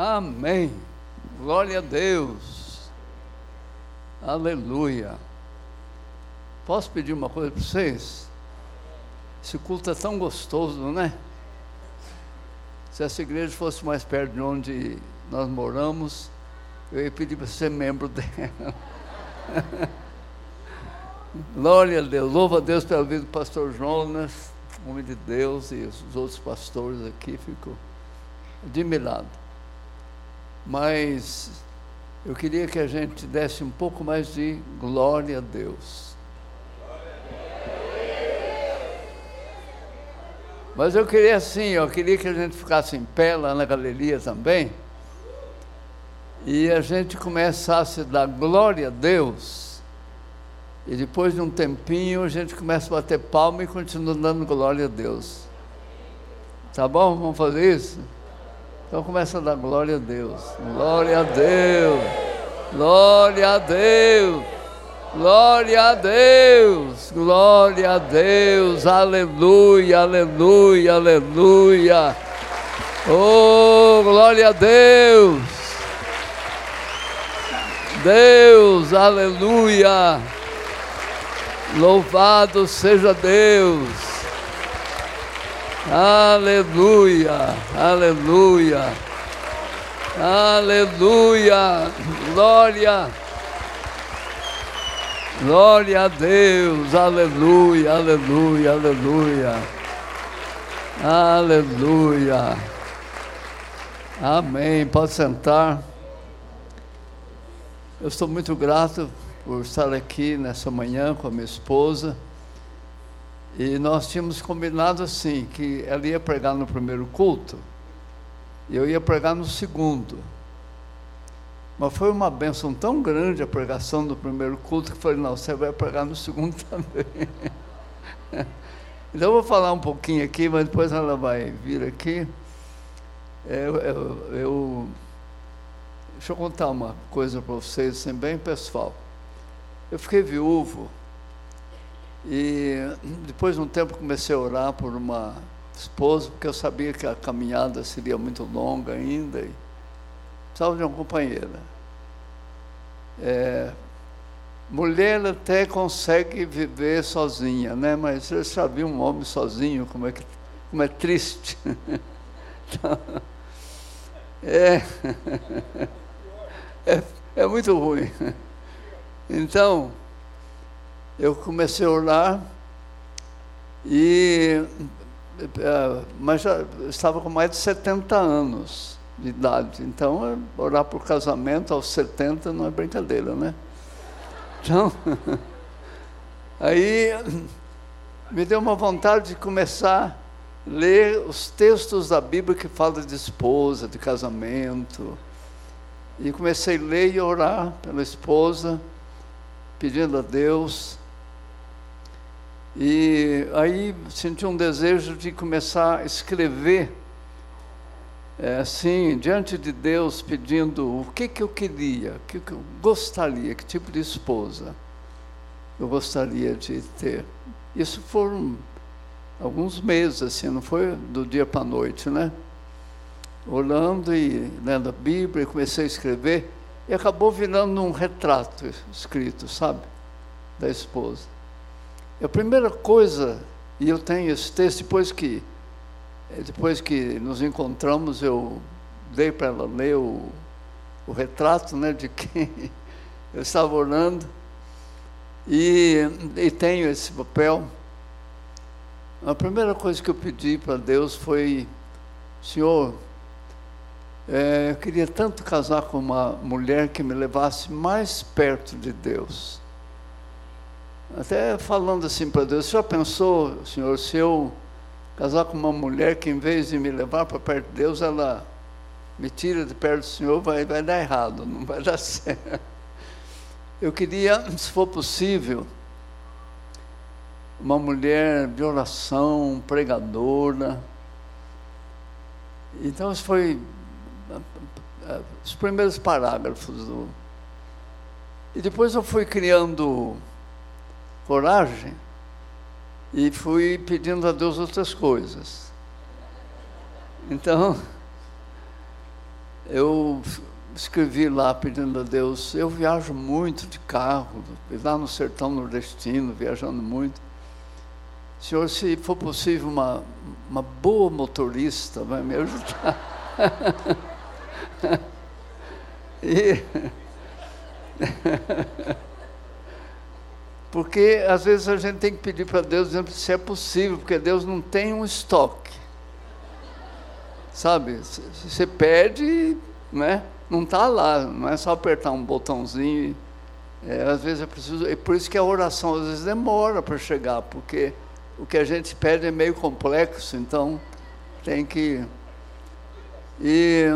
Amém. Glória a Deus. Aleluia. Posso pedir uma coisa para vocês? Esse culto é tão gostoso, né? Se essa igreja fosse mais perto de onde nós moramos, eu ia pedir para ser membro dela. Glória a Deus. Louva a Deus pela vida do pastor Jonas, homem de Deus, e os outros pastores aqui. Fico admirado. Mas eu queria que a gente desse um pouco mais de glória a Deus. Mas eu queria assim, eu queria que a gente ficasse em pé lá na galeria também. E a gente começasse a dar glória a Deus. E depois de um tempinho a gente começa a bater palma e continua dando glória a Deus. Tá bom? Vamos fazer isso? Então começa a dar glória a Deus. Glória a Deus. Glória a Deus. Glória a Deus. Glória a Deus. Aleluia, aleluia, aleluia. Oh, glória a Deus. Deus, aleluia. Louvado seja Deus. Aleluia, aleluia, aleluia, glória, glória a Deus, aleluia, aleluia, aleluia, aleluia, amém. Pode sentar. Eu estou muito grato por estar aqui nessa manhã com a minha esposa. E nós tínhamos combinado assim, que ela ia pregar no primeiro culto, e eu ia pregar no segundo. Mas foi uma benção tão grande a pregação do primeiro culto, que eu falei, não, você vai pregar no segundo também. então eu vou falar um pouquinho aqui, mas depois ela vai vir aqui. Eu, eu, eu deixa eu contar uma coisa para vocês, assim, bem pessoal. Eu fiquei viúvo e depois de um tempo comecei a orar por uma esposa, porque eu sabia que a caminhada seria muito longa ainda e precisava de uma companheira. É, mulher até consegue viver sozinha, né? Mas você já viu um homem sozinho, como é, que, como é triste. Então, é, é, é muito ruim. Então, eu comecei a orar e é, mas já estava com mais de 70 anos de idade. Então, orar por casamento aos 70 não é brincadeira, né? Então, aí me deu uma vontade de começar a ler os textos da Bíblia que falam de esposa, de casamento. E comecei a ler e orar pela esposa, pedindo a Deus e aí senti um desejo de começar a escrever, é, assim, diante de Deus, pedindo o que, que eu queria, o que, que eu gostaria, que tipo de esposa eu gostaria de ter. Isso foram alguns meses, assim, não foi do dia para a noite, né? Orando e lendo a Bíblia, comecei a escrever, e acabou virando um retrato escrito, sabe? Da esposa. A primeira coisa, e eu tenho esse texto, depois que, depois que nos encontramos, eu dei para ela ler o, o retrato né, de quem eu estava orando, e, e tenho esse papel. A primeira coisa que eu pedi para Deus foi, Senhor, é, eu queria tanto casar com uma mulher que me levasse mais perto de Deus. Até falando assim para Deus, já pensou, Senhor, se eu casar com uma mulher que em vez de me levar para perto de Deus, ela me tira de perto do Senhor, vai, vai dar errado, não vai dar certo. Eu queria, se for possível, uma mulher de oração, pregadora. Então, isso foi os primeiros parágrafos do. E depois eu fui criando coragem e fui pedindo a Deus outras coisas. Então, eu escrevi lá pedindo a Deus, eu viajo muito de carro, lá no sertão nordestino, viajando muito. Senhor, se for possível, uma, uma boa motorista vai me ajudar. e... Porque às vezes a gente tem que pedir para Deus dizendo se é possível, porque Deus não tem um estoque. Sabe? Você pede, né? não está lá, não é só apertar um botãozinho. É, às vezes é preciso. É por isso que a oração às vezes demora para chegar, porque o que a gente pede é meio complexo, então tem que. E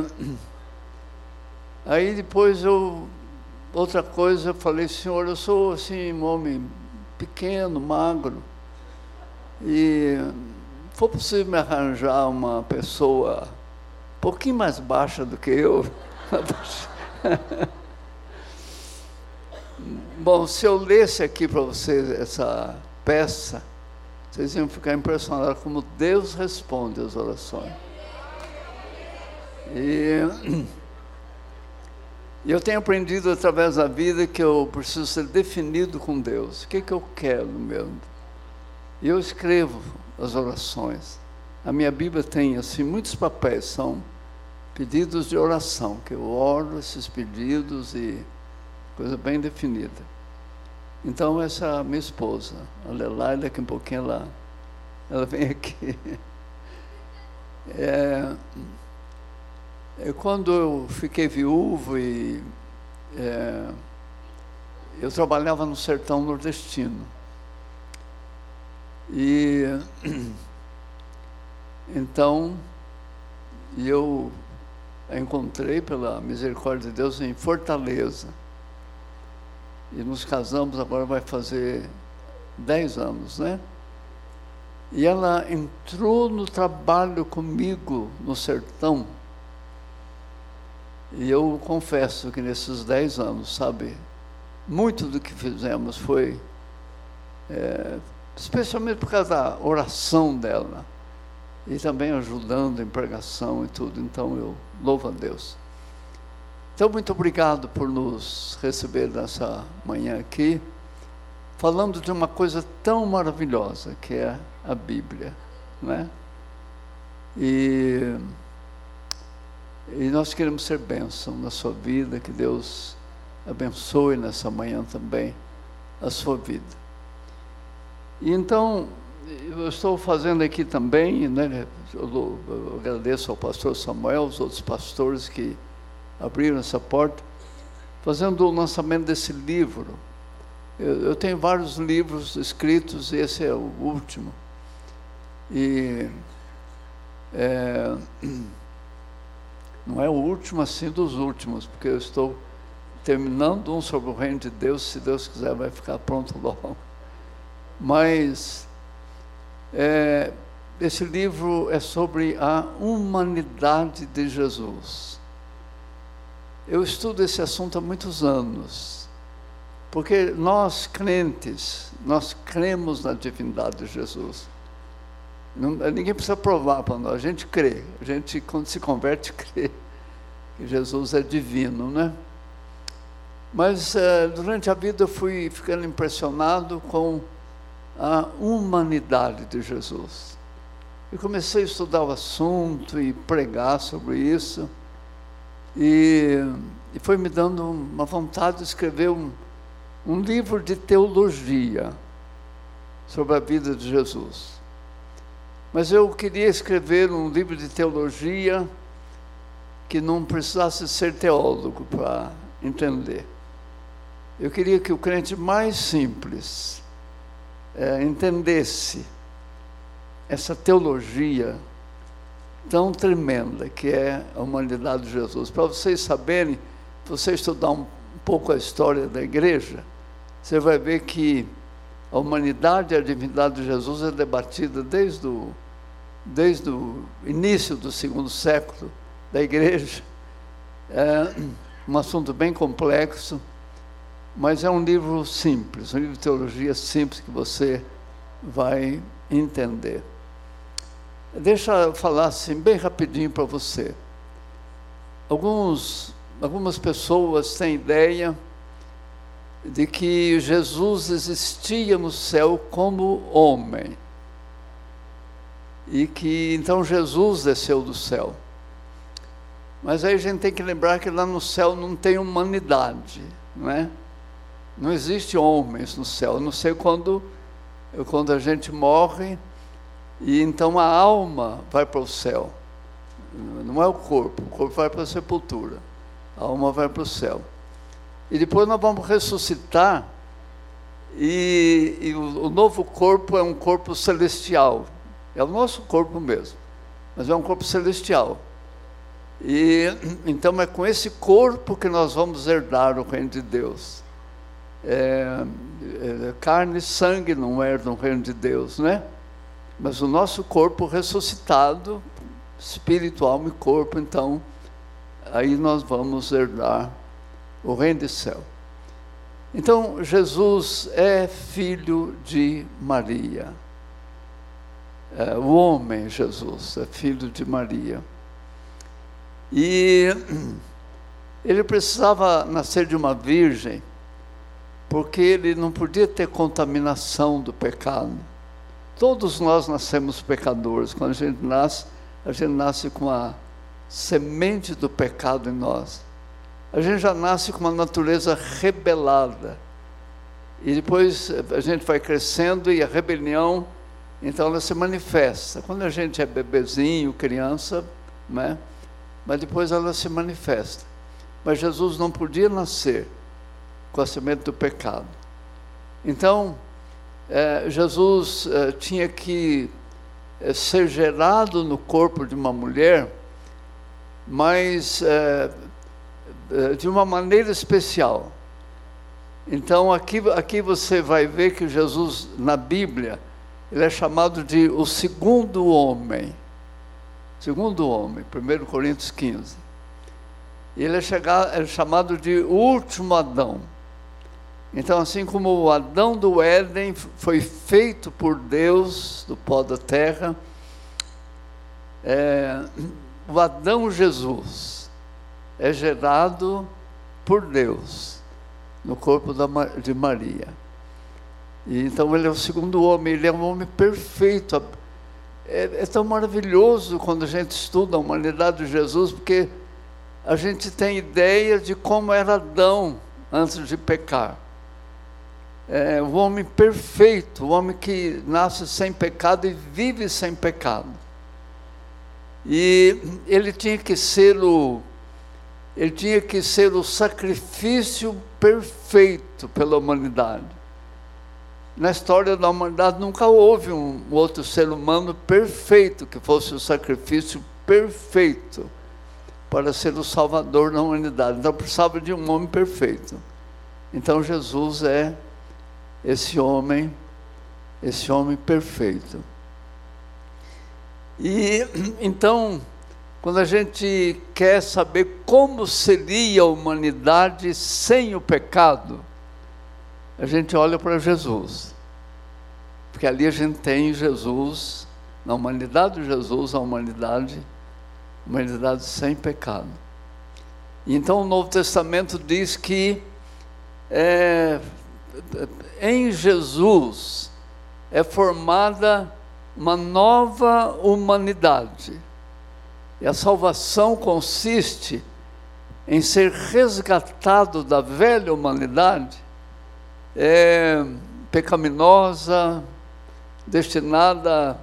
aí depois eu. Outra coisa, eu falei, senhor, eu sou assim, um homem pequeno, magro, e for possível me arranjar uma pessoa um pouquinho mais baixa do que eu. Bom, se eu lesse aqui para vocês essa peça, vocês iam ficar impressionados como Deus responde às orações. E, e eu tenho aprendido através da vida que eu preciso ser definido com Deus. O que, que eu quero mesmo? E eu escrevo as orações. A minha Bíblia tem assim muitos papéis, são pedidos de oração, que eu oro esses pedidos e coisa bem definida. Então essa minha esposa, a Lelai, daqui a um pouquinho ela, ela vem aqui. É, é, quando eu fiquei viúvo e é, eu trabalhava no sertão nordestino. E então eu encontrei pela misericórdia de Deus em Fortaleza. E nos casamos, agora vai fazer dez anos, né? E ela entrou no trabalho comigo no sertão. E eu confesso que nesses dez anos, sabe, muito do que fizemos foi, é, especialmente por causa da oração dela e também ajudando em pregação e tudo. Então eu louvo a Deus. Então, muito obrigado por nos receber nessa manhã aqui, falando de uma coisa tão maravilhosa que é a Bíblia, né? E, e nós queremos ser bênção na sua vida, que Deus abençoe nessa manhã também a sua vida. E então, eu estou fazendo aqui também, né, eu, agradeço ao pastor Samuel, os outros pastores que abriram essa porta, fazendo o lançamento desse livro. Eu, eu tenho vários livros escritos, esse é o último. E é, não é o último assim dos últimos, porque eu estou terminando um sobre o reino de Deus, se Deus quiser vai ficar pronto logo. Mas é, esse livro é sobre a humanidade de Jesus. Eu estudo esse assunto há muitos anos, porque nós crentes, nós cremos na divindade de Jesus. Não, ninguém precisa provar para nós, a gente crê, a gente quando se converte crê que Jesus é divino, né? Mas é, durante a vida eu fui ficando impressionado com a humanidade de Jesus. E comecei a estudar o assunto e pregar sobre isso. E, e foi me dando uma vontade de escrever um, um livro de teologia sobre a vida de Jesus. Mas eu queria escrever um livro de teologia que não precisasse ser teólogo para entender. Eu queria que o crente mais simples é, entendesse essa teologia tão tremenda que é a humanidade de Jesus. Para vocês saberem, você estudar um pouco a história da igreja, você vai ver que a humanidade e a divindade de Jesus é debatida desde o, desde o início do segundo século da igreja. É um assunto bem complexo mas é um livro simples, um livro de teologia simples que você vai entender. Deixa eu falar assim, bem rapidinho para você. alguns, algumas pessoas têm ideia de que Jesus existia no céu como homem. E que então Jesus desceu do céu. Mas aí a gente tem que lembrar que lá no céu não tem humanidade, não é? Não existe homens no céu, a não sei quando, quando a gente morre e então a alma vai para o céu. Não é o corpo, o corpo vai para a sepultura, a alma vai para o céu. E depois nós vamos ressuscitar, e, e o, o novo corpo é um corpo celestial. É o nosso corpo mesmo, mas é um corpo celestial. E então é com esse corpo que nós vamos herdar o reino de Deus. É, é, carne e sangue não herdam o reino de Deus, né? Mas o nosso corpo ressuscitado, espírito, alma e corpo, então, aí nós vamos herdar o reino do céu. Então, Jesus é filho de Maria. É, o homem Jesus é filho de Maria. E ele precisava nascer de uma virgem, porque ele não podia ter contaminação do pecado. Todos nós nascemos pecadores. Quando a gente nasce, a gente nasce com a semente do pecado em nós a gente já nasce com uma natureza rebelada. E depois a gente vai crescendo e a rebelião, então ela se manifesta. Quando a gente é bebezinho, criança, né? mas depois ela se manifesta. Mas Jesus não podia nascer com a semente do pecado. Então, é, Jesus é, tinha que é, ser gerado no corpo de uma mulher, mas de uma maneira especial. Então aqui, aqui você vai ver que Jesus, na Bíblia, ele é chamado de o segundo homem. Segundo homem, 1 Coríntios 15. Ele é, chegado, é chamado de último Adão. Então, assim como o Adão do Éden foi feito por Deus, do pó da terra, é, o Adão Jesus é gerado por Deus no corpo de Maria. Então ele é o segundo homem, ele é um homem perfeito. É, é, tão maravilhoso quando a gente estuda a humanidade de Jesus, porque a gente tem ideia de como era Adão antes de pecar. É um homem perfeito, um homem que nasce sem pecado e vive sem pecado. E ele tinha que ser o ele tinha que ser o sacrifício perfeito pela humanidade. Na história da humanidade nunca houve um outro ser humano perfeito que fosse o sacrifício perfeito para ser o salvador da humanidade. Então precisava de um homem perfeito. Então Jesus é esse homem, esse homem perfeito. E então quando a gente quer saber como seria a humanidade sem o pecado, a gente olha para Jesus. Porque ali a gente tem Jesus, na humanidade de Jesus, a humanidade, humanidade sem pecado. Então o Novo Testamento diz que é, em Jesus é formada uma nova humanidade e a salvação consiste em ser resgatado da velha humanidade, é, pecaminosa, destinada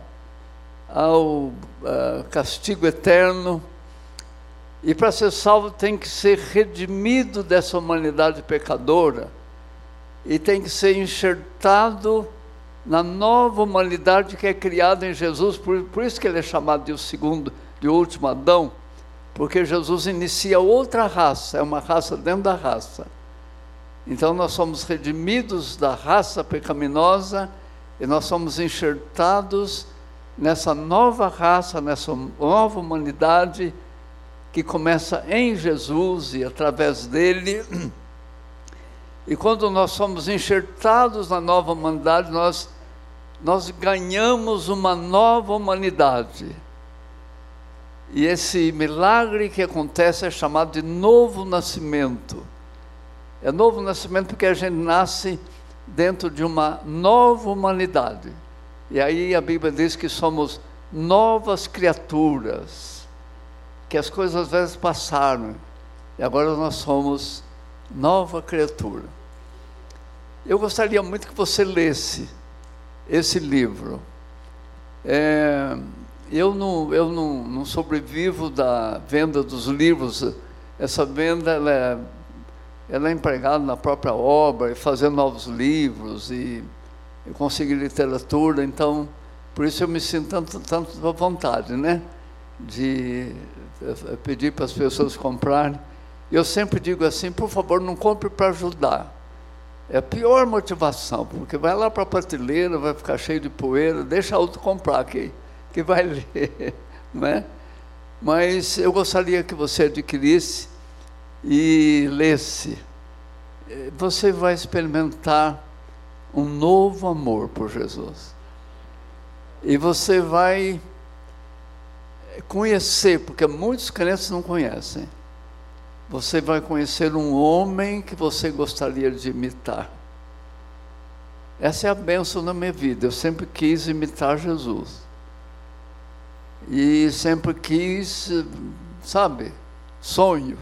ao uh, castigo eterno. E para ser salvo tem que ser redimido dessa humanidade pecadora e tem que ser enxertado na nova humanidade que é criada em Jesus, por, por isso que ele é chamado de o segundo de último Adão, porque Jesus inicia outra raça, é uma raça dentro da raça. Então nós somos redimidos da raça pecaminosa e nós somos enxertados nessa nova raça, nessa nova humanidade que começa em Jesus e através dele. E quando nós somos enxertados na nova humanidade, nós, nós ganhamos uma nova humanidade E esse milagre que acontece é chamado de novo nascimento. É novo nascimento porque a gente nasce dentro de uma nova humanidade. E aí a Bíblia diz que somos novas criaturas, que as coisas às vezes passaram e agora nós somos nova criatura. Eu gostaria muito que você lesse esse livro. É, eu não, eu não, não sobrevivo da venda dos livros. Essa venda é, ela é empregada na própria obra, e fazendo novos livros e, e conseguir literatura. Então, por isso eu me sinto tanto, tanto à vontade, né? De eh, pedir para as pessoas comprarem. Eu sempre digo assim, por favor, não compre para ajudar. É a pior motivação, porque vai lá para a prateleira, vai ficar cheio de poeira, deixa outro comprar que, que vai ler, não é? Mas eu gostaria que você adquirisse e lesse. Você vai experimentar um novo amor por Jesus. E você vai conhecer, porque muitos crentes não conhecem você vai conhecer um homem que você gostaria de imitar. Essa é a bênção na minha vida. Eu sempre quis imitar Jesus. E sempre quis, sabe, sonho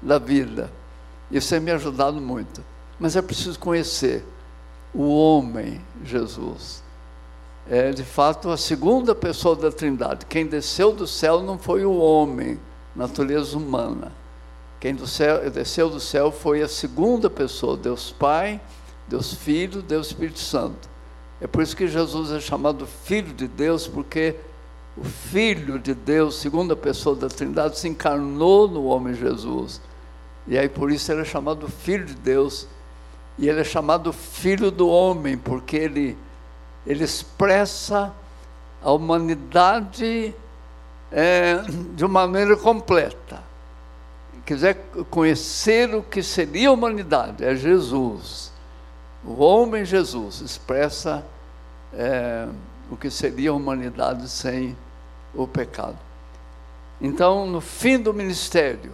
da vida. Isso tem me ajudado muito. Mas é preciso conhecer o homem Jesus. É de fato a segunda pessoa da Trindade. Quem desceu do céu não foi o homem, natureza humana quem do céu, desceu do céu foi a segunda pessoa, Deus Pai, Deus Filho, Deus Espírito Santo. É por isso que Jesus é chamado Filho de Deus, porque o Filho de Deus, segunda pessoa da Trindade, se encarnou no homem Jesus. E aí por isso ele é chamado Filho de Deus. E ele é chamado Filho do homem, porque ele, ele expressa a humanidade é, de uma maneira completa quiser conhecer o que seria a humanidade, é Jesus. O homem Jesus expressa é, o que seria a humanidade sem o pecado. Então, no fim do ministério,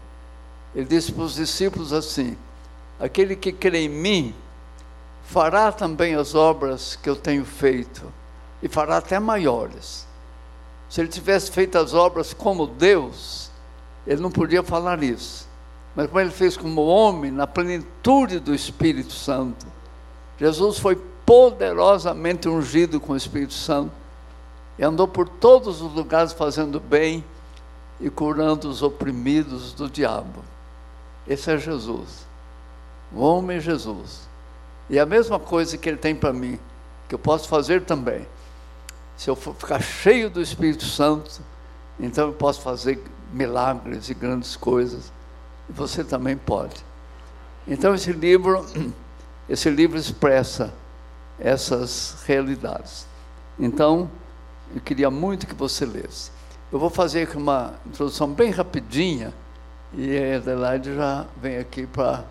ele disse para os discípulos assim: aquele que crê em mim fará também as obras que eu tenho feito, e fará até maiores. Se ele tivesse feito as obras como Deus, ele não podia falar isso. Mas como ele fez como homem, na plenitude do Espírito Santo. Jesus foi poderosamente ungido com o Espírito Santo e andou por todos os lugares fazendo bem e curando os oprimidos do diabo. Esse é Jesus, o homem Jesus. E a mesma coisa que ele tem para mim, que eu posso fazer também. Se eu for ficar cheio do Espírito Santo, então eu posso fazer milagres e grandes coisas. E você também pode. Então esse livro, esse livro expressa essas realidades. Então, eu queria muito que você lesse. Eu vou fazer uma introdução bem rapidinha e a Adelaide já vem aqui para.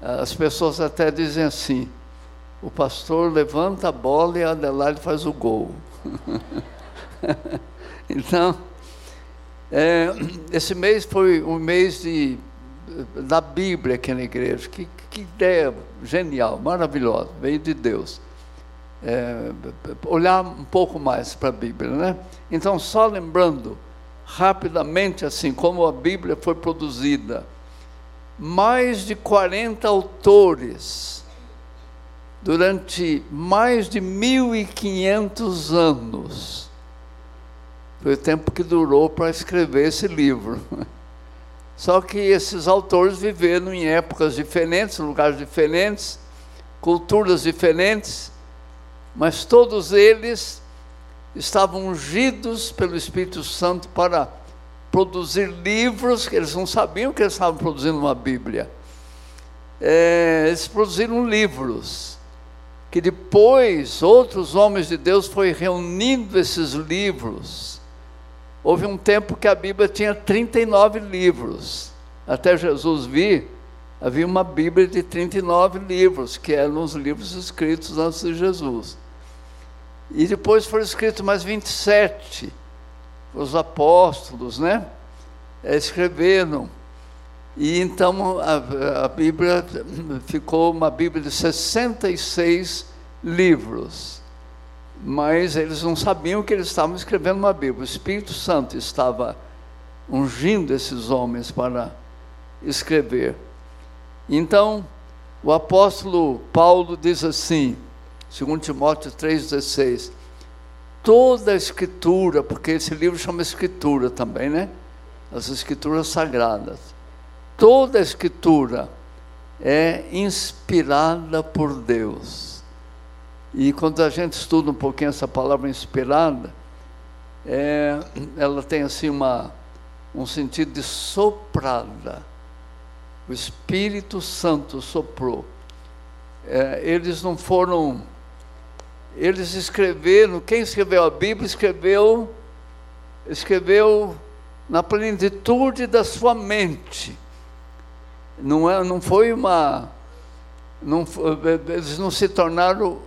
As pessoas até dizem assim: o pastor levanta a bola e a Adelaide faz o gol. então, é, esse mês foi um mês de, da Bíblia aqui na igreja. Que, que ideia genial, maravilhosa, veio de Deus. É, olhar um pouco mais para a Bíblia, né? Então, só lembrando rapidamente assim como a Bíblia foi produzida, mais de 40 autores durante mais de 1500 anos foi o tempo que durou para escrever esse livro. Só que esses autores viveram em épocas diferentes, lugares diferentes, culturas diferentes, mas todos eles estavam ungidos pelo Espírito Santo para produzir livros, que eles não sabiam que eles estavam produzindo uma Bíblia. É, eles produziram livros, que depois outros homens de Deus foram reunindo esses livros Houve um tempo que a Bíblia tinha 39 livros. Até Jesus vir, havia uma Bíblia de 39 livros, que eram os livros escritos antes de Jesus. E depois foram escritos mais 27. os apóstolos, né? Escreveram. E então a, a Bíblia ficou uma Bíblia de 66 livros. Mas eles não sabiam que eles estavam escrevendo uma Bíblia. O Espírito Santo estava ungindo esses homens para escrever. Então, o apóstolo Paulo diz assim, segundo Timóteo 3,16, toda a escritura, porque esse livro chama escritura também, né? As escrituras sagradas. Toda a escritura é inspirada por Deus. E quando a gente estuda um pouquinho essa palavra inspirada, é, ela tem assim uma, um sentido de soprada. O Espírito Santo soprou. É, eles não foram eles escreveram, quem escreveu a Bíblia escreveu, escreveu na plenitude da sua mente. Não, é, não foi uma. Não, eles não se tornaram,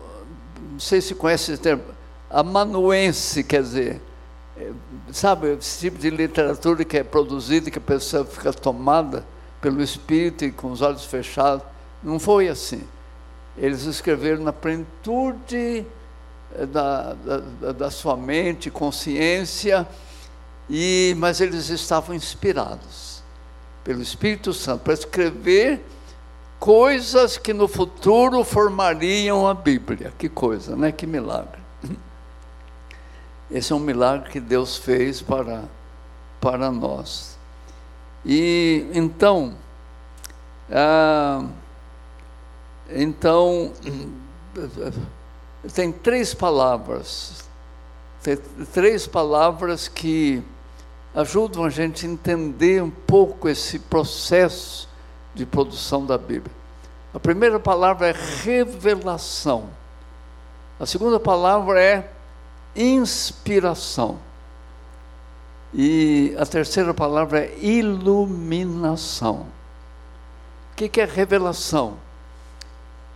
não sei se conhece esse termo, amanuense, quer dizer, é, sabe, esse tipo de literatura que é produzida, que a pessoa fica tomada pelo Espírito e com os olhos fechados. Não foi assim. Eles escreveram na plenitude eh, da, da, da sua mente, consciência, e, mas eles estavam inspirados pelo Espírito Santo para escrever coisas que no futuro formariam a Bíblia. Que coisa, né? Que milagre. Esse é um milagre que Deus fez para, para nós. E então, ah, então tem três palavras, tem três palavras que ajudam a gente a entender um pouco esse processo de produção da Bíblia. A primeira palavra é revelação. A segunda palavra é inspiração. E a terceira palavra é iluminação. O que é revelação?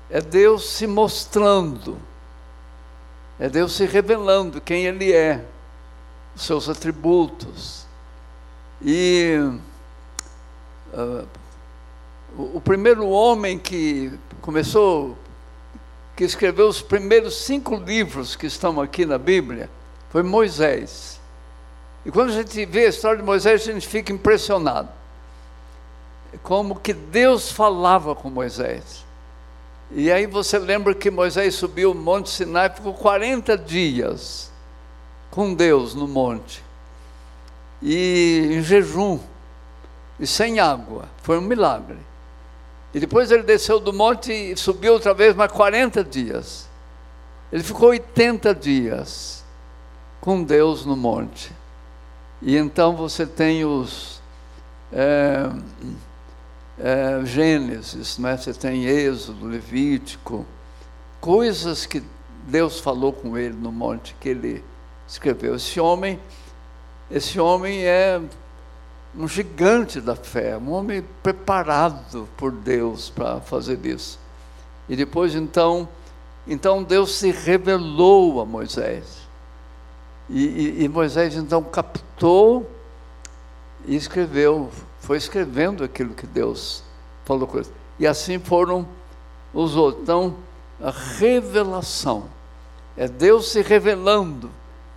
É Deus se mostrando é Deus se revelando quem Ele é, os seus atributos. E uh, o, primeiro homem que começou, que escreveu os primeiros cinco livros que estão aqui na Bíblia, foi Moisés. E quando a gente vê a história de Moisés, a gente fica impressionado. Como que Deus falava com Moisés. E aí você lembra que Moisés subiu o Monte Sinai, ficou 40 dias com Deus no monte, e em jejum, e sem água, foi um milagre. E depois ele desceu do monte e subiu outra vez, mais 40 dias. Ele ficou 80 dias com Deus no monte. E então você tem os. É, é, Gênesis, né? você tem Êxodo, Levítico, coisas que Deus falou com ele no monte que ele escreveu. Esse homem, esse homem é um gigante da fé, um homem preparado por Deus para fazer isso. E depois então, então Deus se revelou a Moisés. E, e, e Moisés então captou e escreveu foi escrevendo aquilo que Deus falou com ele. E assim foram os outros. Então, a revelação é Deus se revelando.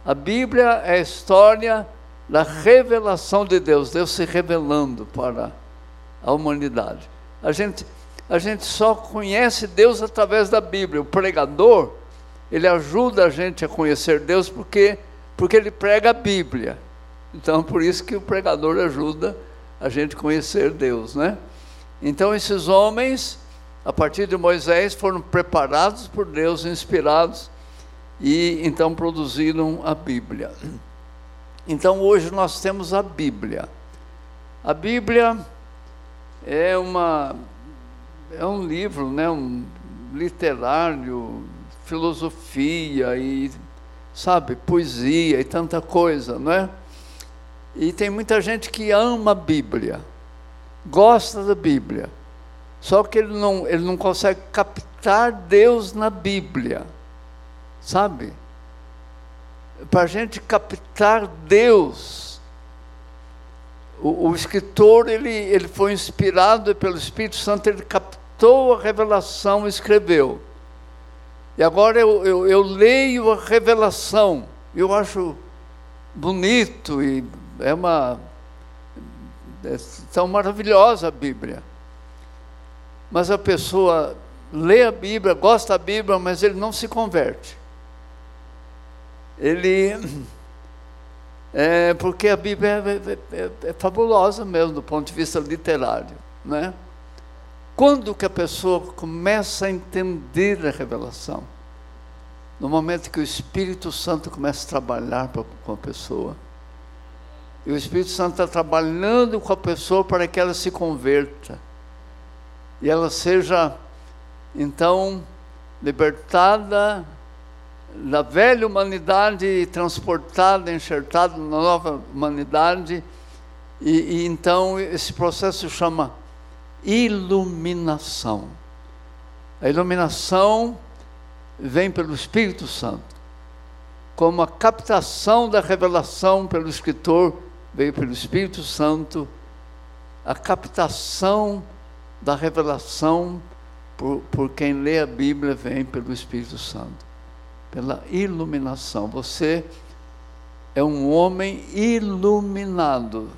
A Bíblia é a história da revelação de Deus, Deus se revelando para a humanidade. A gente, a gente só conhece Deus através da Bíblia. O pregador, ele ajuda a gente a conhecer Deus porque, porque ele prega a Bíblia. Então, por isso que o pregador ajuda a gente conhecer Deus, né? Então esses homens, a partir de Moisés, foram preparados por Deus, inspirados e então produziram a Bíblia. Então hoje nós temos a Bíblia. A Bíblia é uma é um livro, né, um literário, filosofia e sabe, poesia e tanta coisa, não é? E tem muita gente que ama a Bíblia, gosta da Bíblia, só que ele não, ele não consegue captar Deus na Bíblia, sabe? para a gente captar Deus. O, o, escritor ele, ele foi inspirado pelo Espírito Santo, ele captou a revelação e escreveu. E agora eu, eu, eu leio a revelação, eu acho bonito e é uma é tão maravilhosa a Bíblia. Mas a pessoa lê a Bíblia, gosta da Bíblia, mas ele não se converte. Ele é porque a Bíblia é, é, é, é fabulosa mesmo do ponto de vista literário, né? Quando que a pessoa começa a entender a revelação? No momento que o Espírito Santo começa a trabalhar com a pessoa. E o Espírito Santo está trabalhando com a pessoa para que ela se converta. E ela seja, então, libertada da velha humanidade e transportada, enxertada na nova humanidade. E, e então esse processo chama iluminação. A iluminação vem pelo Espírito Santo, como a captação da revelação pelo escritor veio pelo Espírito Santo, a captação da revelação por, por quem lê a Bíblia vem pelo Espírito Santo, pela iluminação. Você é um homem iluminado.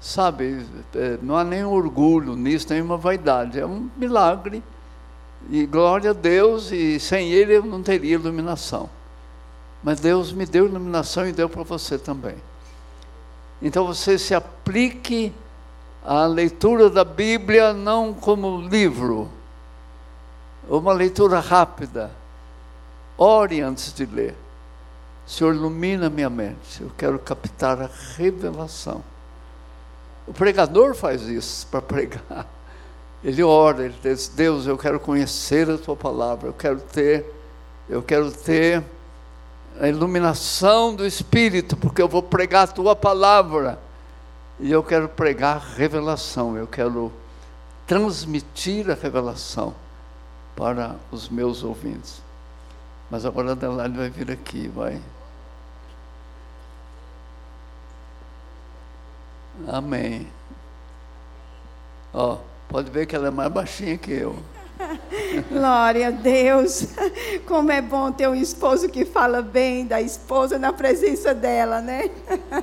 Sabe, é, não há nenhum orgulho nisso, nenhuma vaidade. É um milagre. E glória a Deus, e sem Ele eu não teria iluminação. Mas Deus me deu iluminação e deu para você também. Então você se aplique à leitura da Bíblia não como livro, uma leitura rápida. Ore antes de ler. Senhor, ilumina minha mente. Eu quero captar a revelação. O pregador faz isso para pregar. Ele ora, ele diz: Deus, eu quero conhecer a tua palavra, eu quero ter, eu quero ter a iluminação do Espírito, porque eu vou pregar a tua palavra. E eu quero pregar revelação, eu quero transmitir a revelação para os meus ouvintes. Mas agora a Adelaide vai vir aqui, vai. Amém. Ó, pode ver que ela é mais baixinha que eu. Glória a Deus. Como é bom ter um esposo que fala bem da esposa na presença dela, né?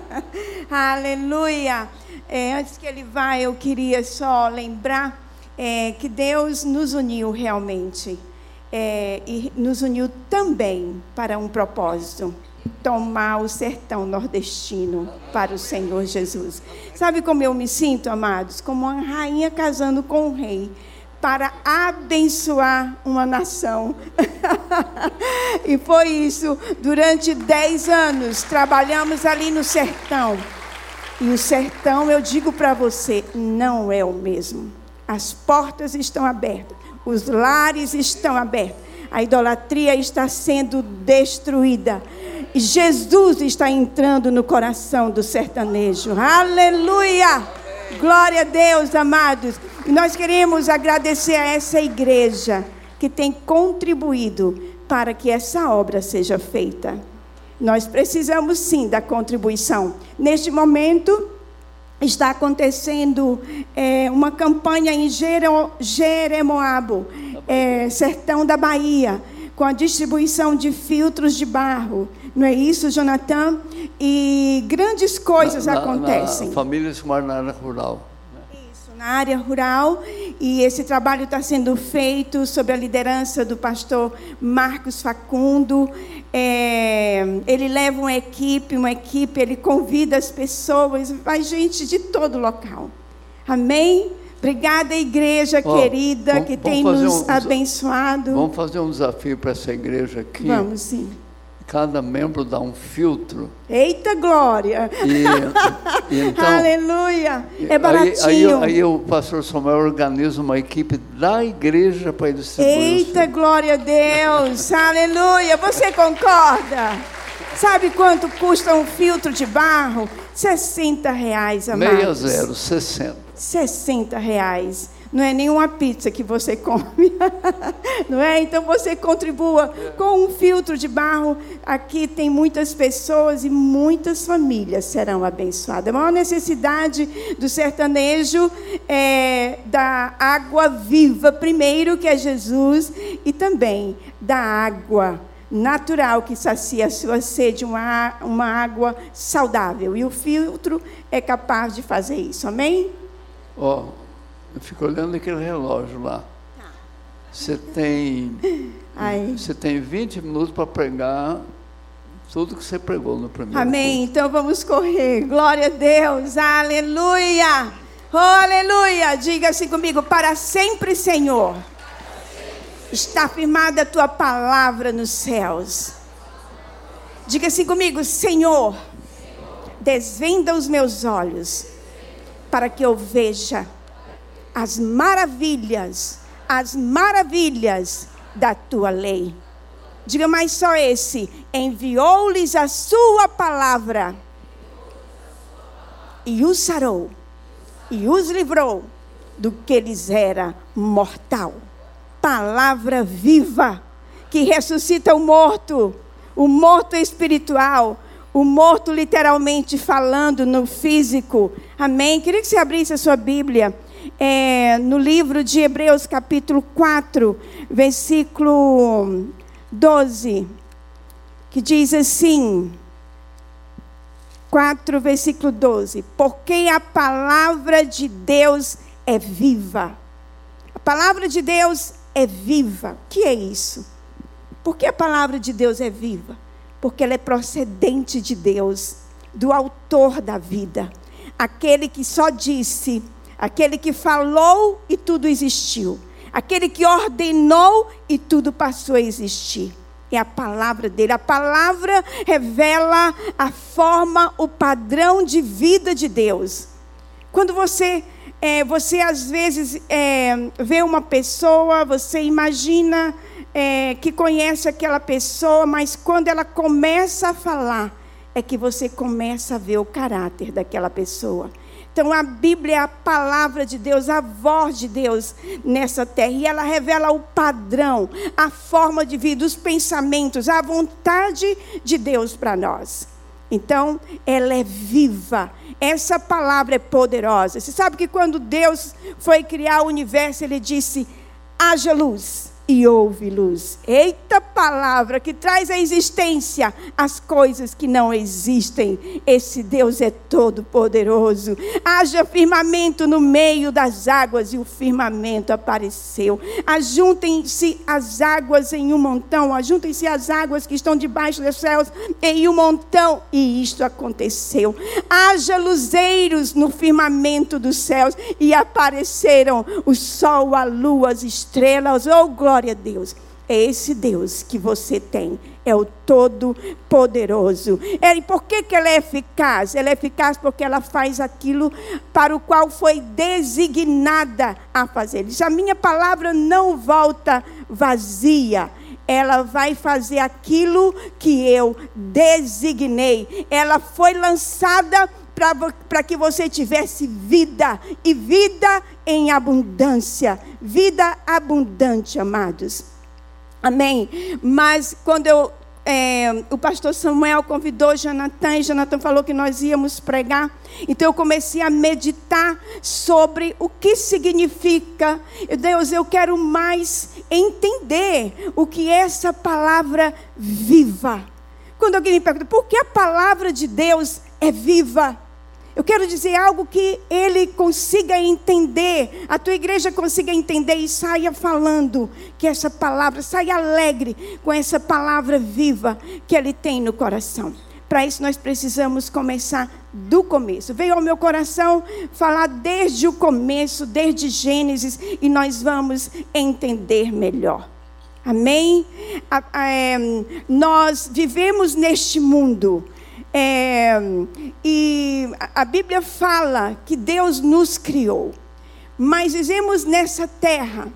Aleluia. É, antes que ele vá, eu queria só lembrar é, que Deus nos uniu realmente. É, e nos uniu também para um propósito tomar o sertão nordestino para o Senhor Jesus. Sabe como eu me sinto, amados? Como uma rainha casando com um rei para abençoar uma nação. e foi isso. Durante dez anos, trabalhamos ali no sertão. E o sertão, eu digo para você, não é o mesmo. As portas estão abertas, os lares estão abertos, a idolatria está sendo destruída. Jesus está entrando no coração do sertanejo. Aleluia! Glória a Deus, amados. E nós queremos agradecer a essa igreja que tem contribuído para que essa obra seja feita. Nós precisamos sim da contribuição. Neste momento, está acontecendo é, uma campanha em Jeremoabo, é, sertão da Bahia, com a distribuição de filtros de barro. Não é isso, Jonathan? E grandes coisas na, acontecem. Na famílias como na área rural na área rural e esse trabalho está sendo feito sob a liderança do pastor Marcos Facundo. É, ele leva uma equipe, uma equipe, ele convida as pessoas, vai gente de todo local. Amém? Obrigada, igreja oh, querida, vamos, que tem nos um, abençoado. Vamos fazer um desafio para essa igreja aqui. Vamos sim cada membro dá um filtro. Eita glória! E, e então, Aleluia! É baratinho. Aí, aí, aí, o pastor Samuel organiza uma equipe da igreja para distribuir. Eita glória a Deus! Aleluia! Você concorda? Sabe quanto custa um filtro de barro? 60 reais, amados. Meia zero, 60. 60 reais. não é nenhuma pizza que você come, não é? Então você contribua com um filtro de barro. Aqui tem muitas pessoas e muitas famílias serão abençoadas. A maior necessidade do sertanejo é da água viva, primeiro, que é Jesus, e também da água natural que sacia a sua sede, uma, uma água saudável. E o filtro é capaz de fazer isso. Amém? Ó, oh, eu fico olhando aquele relógio lá. Tá. Você tem. Ai. Você tem 20 minutos para pregar tudo que você pregou no primeiro. Amém. Culto. Então vamos correr. Glória a Deus. Aleluia. Oh, aleluia. Diga assim comigo: para sempre, Senhor está firmada a tua palavra nos céus. Diga assim comigo, Senhor, desvenda os meus olhos para que eu veja as maravilhas, as maravilhas da tua lei. Diga mais só esse: enviou-lhes a sua palavra e os sarou e os livrou do que lhes era mortal palavra viva que ressuscita o morto, o morto espiritual, o morto literalmente falando no físico. Amém? Queria que você abrisse a sua Bíblia é, no livro de Hebreus, capítulo 4, versículo 12, que diz assim. 4, versículo 12. Porque a palavra de Deus é viva. A palavra de Deus é viva. O que é isso? Por que a palavra de Deus é viva? Porque ela é procedente de Deus, do autor da vida. Aquele que só disse, aquele que falou e tudo existiu. Aquele que ordenou e tudo passou a existir. É a palavra dele. A palavra revela a forma, o padrão de vida de Deus. Quando você é, você às vezes é, vê uma pessoa, você imagina é, que conhece aquela pessoa, mas quando ela começa a falar, é que você começa a ver o caráter daquela pessoa. Então a Bíblia é a palavra de Deus, a voz de Deus nessa terra. E ela revela o padrão, a forma de vida, os pensamentos, a vontade de Deus para nós. Então, ela é viva. Essa palavra é poderosa. Você sabe que quando Deus foi criar o universo, ele disse: haja luz e houve luz. Eita palavra que traz à existência as coisas que não existem. Esse Deus é todo poderoso. Haja firmamento no meio das águas e o firmamento apareceu. Ajuntem-se as águas em um montão, ajuntem-se as águas que estão debaixo dos céus em um montão e isto aconteceu. Haja luzeiros no firmamento dos céus e apareceram o sol, a lua, as estrelas. Oh glória Glória a Deus. É esse Deus que você tem, é o Todo-Poderoso. É, e por que, que ela é eficaz? Ela é eficaz porque ela faz aquilo para o qual foi designada a fazer. Diz: A minha palavra não volta vazia, ela vai fazer aquilo que eu designei. Ela foi lançada para que você tivesse vida e vida em abundância. Vida abundante, amados. Amém. Mas quando eu, é, o pastor Samuel convidou Jonathan e Jonathan falou que nós íamos pregar. Então eu comecei a meditar sobre o que significa. Deus, eu quero mais entender o que é essa palavra viva. Quando alguém me pergunta por que a palavra de Deus é viva, eu quero dizer algo que ele consiga entender, a tua igreja consiga entender e saia falando que essa palavra, saia alegre com essa palavra viva que ele tem no coração. Para isso nós precisamos começar do começo. Veio ao meu coração falar desde o começo, desde Gênesis, e nós vamos entender melhor. Amém? É, nós vivemos neste mundo é, e a Bíblia fala que Deus nos criou, mas vivemos nessa terra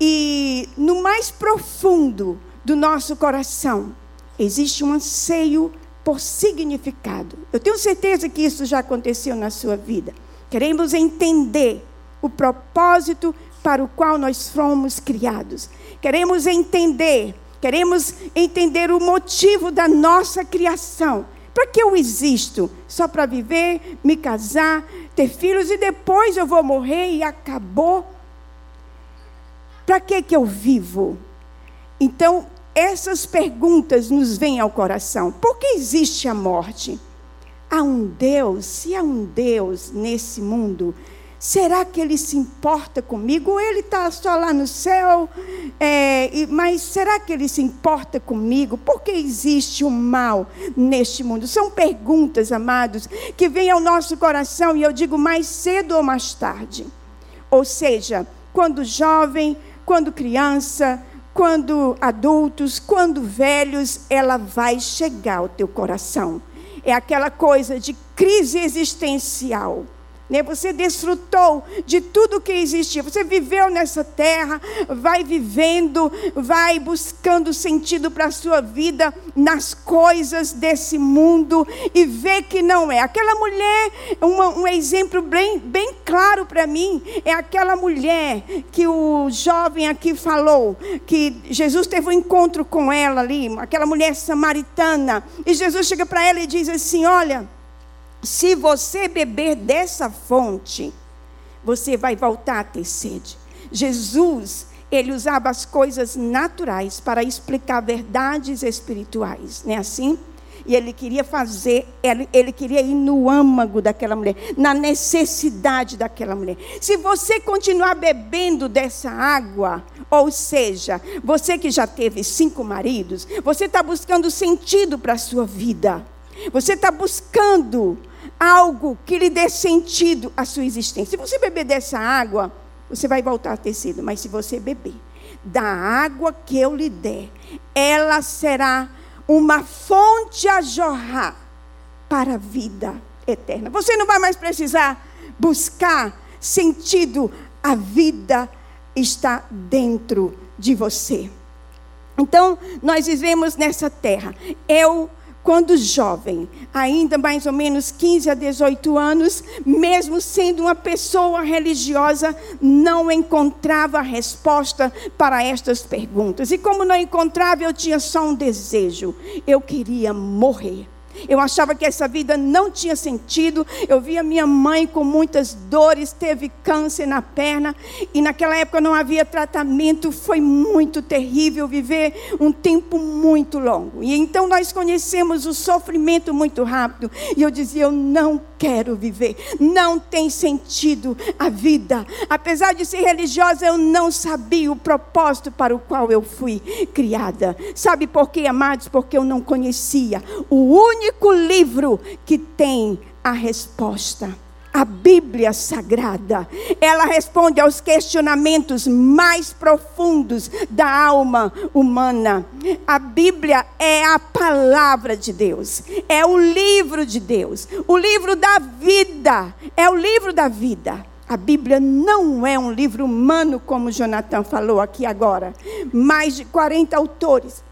e no mais profundo do nosso coração existe um anseio por significado. Eu tenho certeza que isso já aconteceu na sua vida. Queremos entender o propósito para o qual nós fomos criados. Queremos entender, queremos entender o motivo da nossa criação. Para que eu existo? Só para viver, me casar, ter filhos e depois eu vou morrer e acabou? Para que que eu vivo? Então, essas perguntas nos vêm ao coração. Por que existe a morte? Há um Deus, se há um Deus nesse mundo, será que ele se importa comigo? Ele está só lá no céu? É, mas será que ele se importa comigo? Por que existe o mal neste mundo? São perguntas, amados, que vêm ao nosso coração e eu digo mais cedo ou mais tarde. Ou seja, quando jovem, quando criança, quando adultos, quando velhos, ela vai chegar ao teu coração. É aquela coisa de crise existencial. Né? Você desfrutou de tudo que existia. Você viveu nessa terra, vai vivendo, vai buscando sentido para a sua vida nas coisas desse mundo e vê que não é. Aquela mulher, uma, um exemplo bem, bem claro para mim, é aquela mulher que o jovem aqui falou, que Jesus teve um encontro com ela ali, aquela mulher samaritana. E Jesus chega para ela e diz assim: Olha se você beber dessa fonte, você vai voltar a ter sede. Jesus, ele usava as coisas naturais para explicar verdades espirituais, não é assim? E ele queria fazer, ele, ele, queria ir no âmago daquela mulher, na necessidade daquela mulher. Se você continuar bebendo dessa água, ou seja, você que já teve cinco maridos, você está buscando sentido para a sua vida. Você está buscando algo que lhe dê sentido à sua existência. Se você beber dessa água, você vai voltar a ter mas se você beber da água que eu lhe der, ela será uma fonte a jorrar para a vida eterna. Você não vai mais precisar buscar sentido, a vida está dentro de você. Então, nós vivemos nessa terra. Eu quando jovem, ainda mais ou menos 15 a 18 anos, mesmo sendo uma pessoa religiosa, não encontrava resposta para estas perguntas. E como não encontrava, eu tinha só um desejo: eu queria morrer. Eu achava que essa vida não tinha sentido. Eu via minha mãe com muitas dores, teve câncer na perna, e naquela época não havia tratamento. Foi muito terrível viver um tempo muito longo. E então nós conhecemos o sofrimento muito rápido. E eu dizia: Eu não quero viver. Não tem sentido a vida. Apesar de ser religiosa, eu não sabia o propósito para o qual eu fui criada. Sabe por quê, amados? Porque eu não conhecia o único livro que tem a resposta a Bíblia Sagrada. Ela responde aos questionamentos mais profundos da alma humana. A Bíblia é a palavra de Deus, é o livro de Deus, o livro da vida, é o livro da vida. A Bíblia não é um livro humano, como Jonathan falou aqui agora. Mais de 40 autores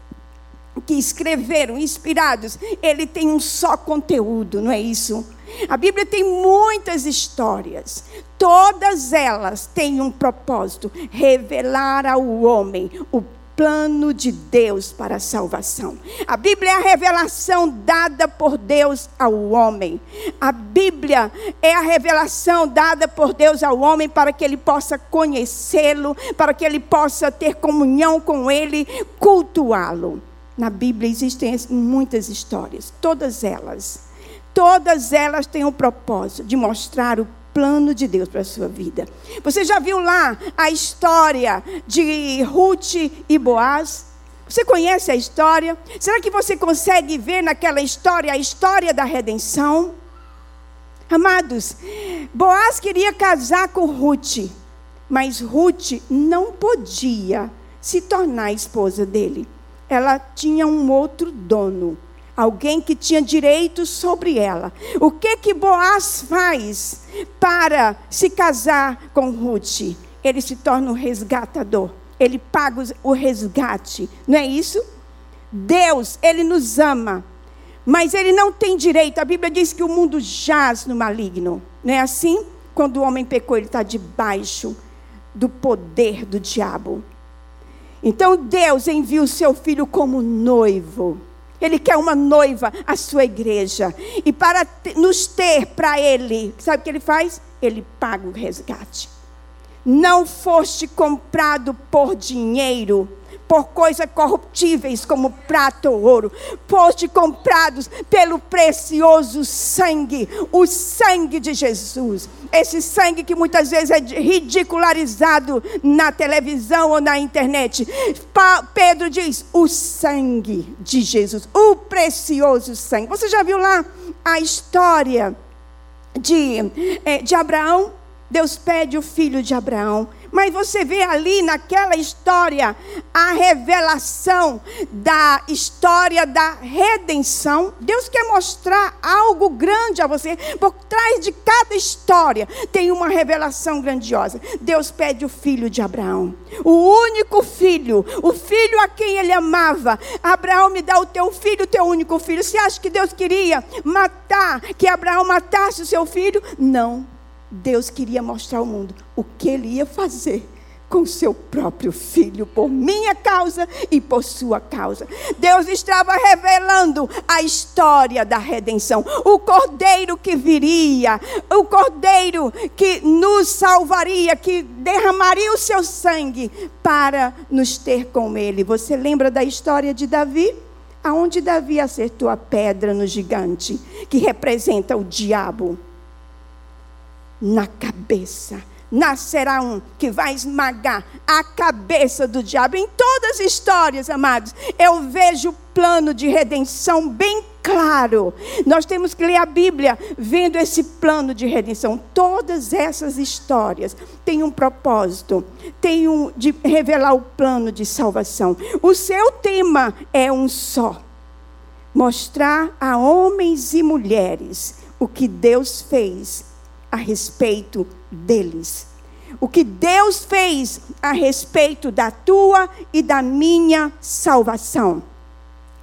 que escreveram, inspirados, ele tem um só conteúdo, não é isso? A Bíblia tem muitas histórias, todas elas têm um propósito: revelar ao homem o plano de Deus para a salvação. A Bíblia é a revelação dada por Deus ao homem. A Bíblia é a revelação dada por Deus ao homem para que ele possa conhecê-lo, para que ele possa ter comunhão com ele, cultuá-lo. Na Bíblia existem muitas histórias, todas elas Todas elas têm o propósito de mostrar o plano de Deus para a sua vida. Você já viu lá a história de Ruth e Boaz? Você conhece a história? Será que você consegue ver naquela história a história da redenção? Amados, Boaz queria casar com Ruth, mas Ruth não podia se tornar esposa dele. Ela tinha um outro dono alguém que tinha direito sobre ela. O que que Boaz faz para se casar com Ruth? Ele se torna um resgatador. Ele paga o resgate. Não é isso? Deus, ele nos ama. Mas ele não tem direito. A Bíblia diz que o mundo jaz no maligno. Não é assim? quando o homem pecou, ele está debaixo do poder do diabo. Então Deus envia o seu filho como noivo. Ele quer uma noiva, a sua igreja. E para nos ter para Ele, sabe o que Ele faz? Ele paga o resgate. Não foste comprado por dinheiro por coisas corruptíveis como prata ou ouro, foste comprados pelo precioso sangue, o sangue de Jesus. Esse sangue que muitas vezes é ridicularizado na televisão ou na internet. Pa Pedro diz: o sangue de Jesus, o precioso sangue. Você já viu lá a história de, eh, de Abraão? Deus pede o filho de Abraão. Mas você vê ali naquela história a revelação da história da redenção. Deus quer mostrar algo grande a você. Por trás de cada história tem uma revelação grandiosa. Deus pede o filho de Abraão, o único filho, o filho a quem ele amava. Abraão me dá o teu filho, o teu único filho. Você acha que Deus queria matar, que Abraão matasse o seu filho? Não. Deus queria mostrar ao mundo o que ele ia fazer com seu próprio filho, por minha causa e por sua causa. Deus estava revelando a história da redenção, o cordeiro que viria, o cordeiro que nos salvaria, que derramaria o seu sangue para nos ter com ele. Você lembra da história de Davi? Aonde Davi acertou a pedra no gigante, que representa o diabo na cabeça. Nascerá um que vai esmagar a cabeça do diabo. Em todas as histórias, amados, eu vejo o plano de redenção bem claro. Nós temos que ler a Bíblia vendo esse plano de redenção. Todas essas histórias têm um propósito, têm um de revelar o plano de salvação. O seu tema é um só: mostrar a homens e mulheres o que Deus fez a respeito deles. O que Deus fez a respeito da tua e da minha salvação.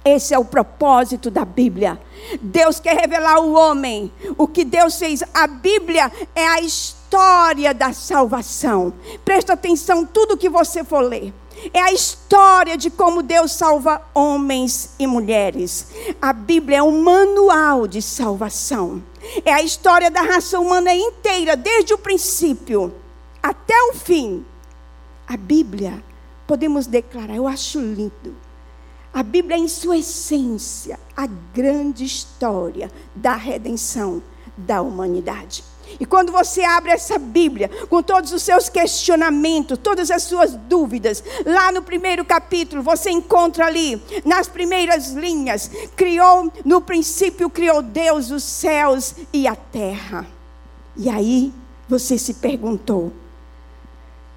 Esse é o propósito da Bíblia. Deus quer revelar ao homem o que Deus fez. A Bíblia é a história da salvação. Presta atenção tudo que você for ler. É a história de como Deus salva homens e mulheres. A Bíblia é um manual de salvação. É a história da raça humana inteira, desde o princípio até o fim. A Bíblia, podemos declarar, eu acho lindo. A Bíblia, em sua essência, a grande história da redenção da humanidade. E quando você abre essa Bíblia, com todos os seus questionamentos, todas as suas dúvidas, lá no primeiro capítulo, você encontra ali, nas primeiras linhas, criou, no princípio criou Deus os céus e a terra. E aí você se perguntou: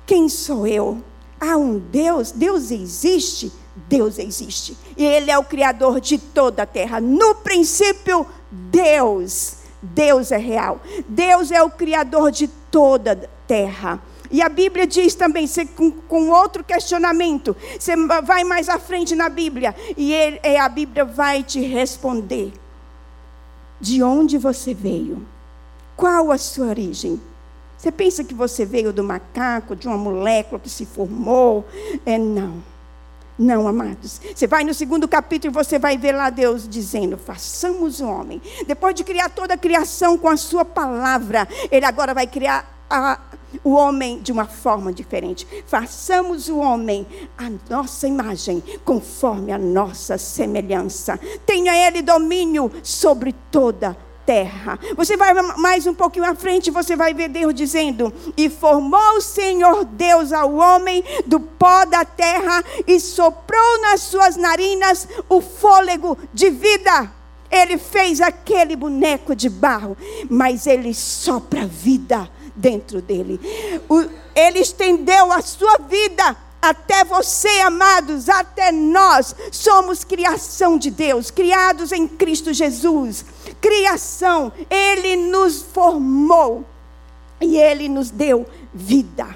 quem sou eu? Há um Deus? Deus existe? Deus existe. E Ele é o Criador de toda a terra. No princípio, Deus Deus é real. Deus é o Criador de toda a terra. E a Bíblia diz também, com, com, outro questionamento, você vai mais à frente na Bíblia, e ele, a Bíblia vai te responder: de onde você veio? Qual a sua origem? Você pensa que você veio do macaco, de uma molécula que se formou? É não. Não, amados. Você vai no segundo capítulo e você vai ver lá Deus dizendo: façamos o homem. Depois de criar toda a criação com a sua palavra, Ele agora vai criar a, o homem de uma forma diferente. Façamos o homem a nossa imagem, conforme a nossa semelhança. Tenha Ele domínio sobre toda terra. Você vai mais um pouquinho à frente, você vai ver Deus dizendo: E formou o Senhor Deus ao homem do pó da terra e soprou nas suas narinas o fôlego de vida. Ele fez aquele boneco de barro, mas ele sopra vida dentro dele. ele estendeu a sua vida até você, amados, até nós, somos criação de Deus, criados em Cristo Jesus. Criação, Ele nos formou e Ele nos deu vida.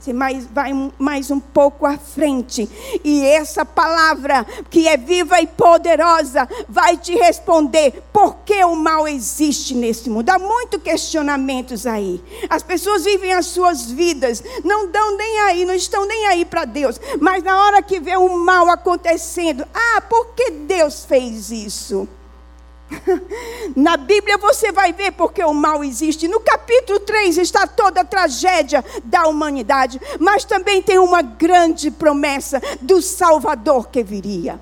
Você mais, vai mais um pouco à frente. E essa palavra, que é viva e poderosa, vai te responder por que o mal existe nesse mundo. Há muitos questionamentos aí. As pessoas vivem as suas vidas, não dão nem aí, não estão nem aí para Deus. Mas na hora que vê o mal acontecendo, ah, por que Deus fez isso? Na Bíblia você vai ver porque o mal existe. No capítulo 3 está toda a tragédia da humanidade, mas também tem uma grande promessa do Salvador que viria.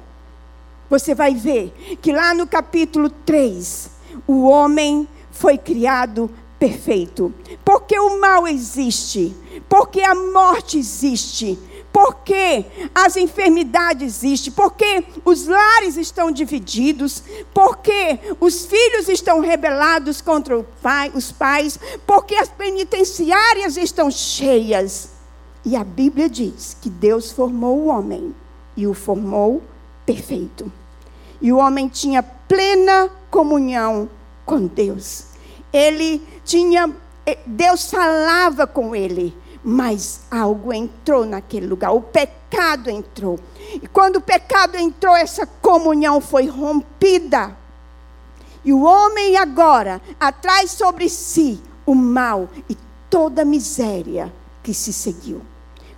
Você vai ver que lá no capítulo 3, o homem foi criado perfeito. Porque o mal existe, porque a morte existe, porque as enfermidades existem, porque os lares estão divididos, porque os filhos estão rebelados contra pai, os pais, porque as penitenciárias estão cheias. E a Bíblia diz que Deus formou o homem e o formou perfeito. E o homem tinha plena comunhão com Deus. Ele tinha eh, Deus falava com ele mas algo entrou naquele lugar, o pecado entrou. E quando o pecado entrou, essa comunhão foi rompida. E o homem agora atrai sobre si o mal e toda a miséria que se seguiu.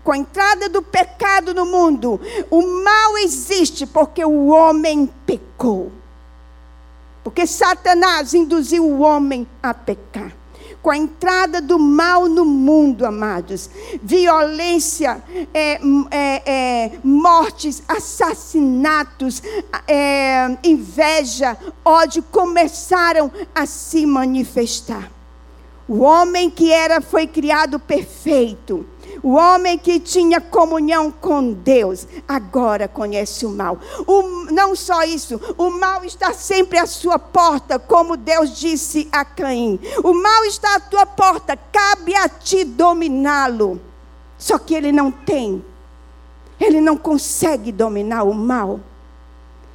Com a entrada do pecado no mundo, o mal existe porque o homem pecou. Porque Satanás induziu o homem a pecar com a entrada do mal no mundo, amados. Violência, é, é, é, mortes, assassinatos, é, inveja, ódio começaram a se manifestar. O homem que era foi criado perfeito o homem que tinha comunhão com Deus, agora conhece o mal. O, não só isso, o mal está sempre à sua porta, como Deus disse a Caim. O mal está à tua porta, cabe a ti dominá-lo. Só que ele não tem, ele não consegue dominar o mal.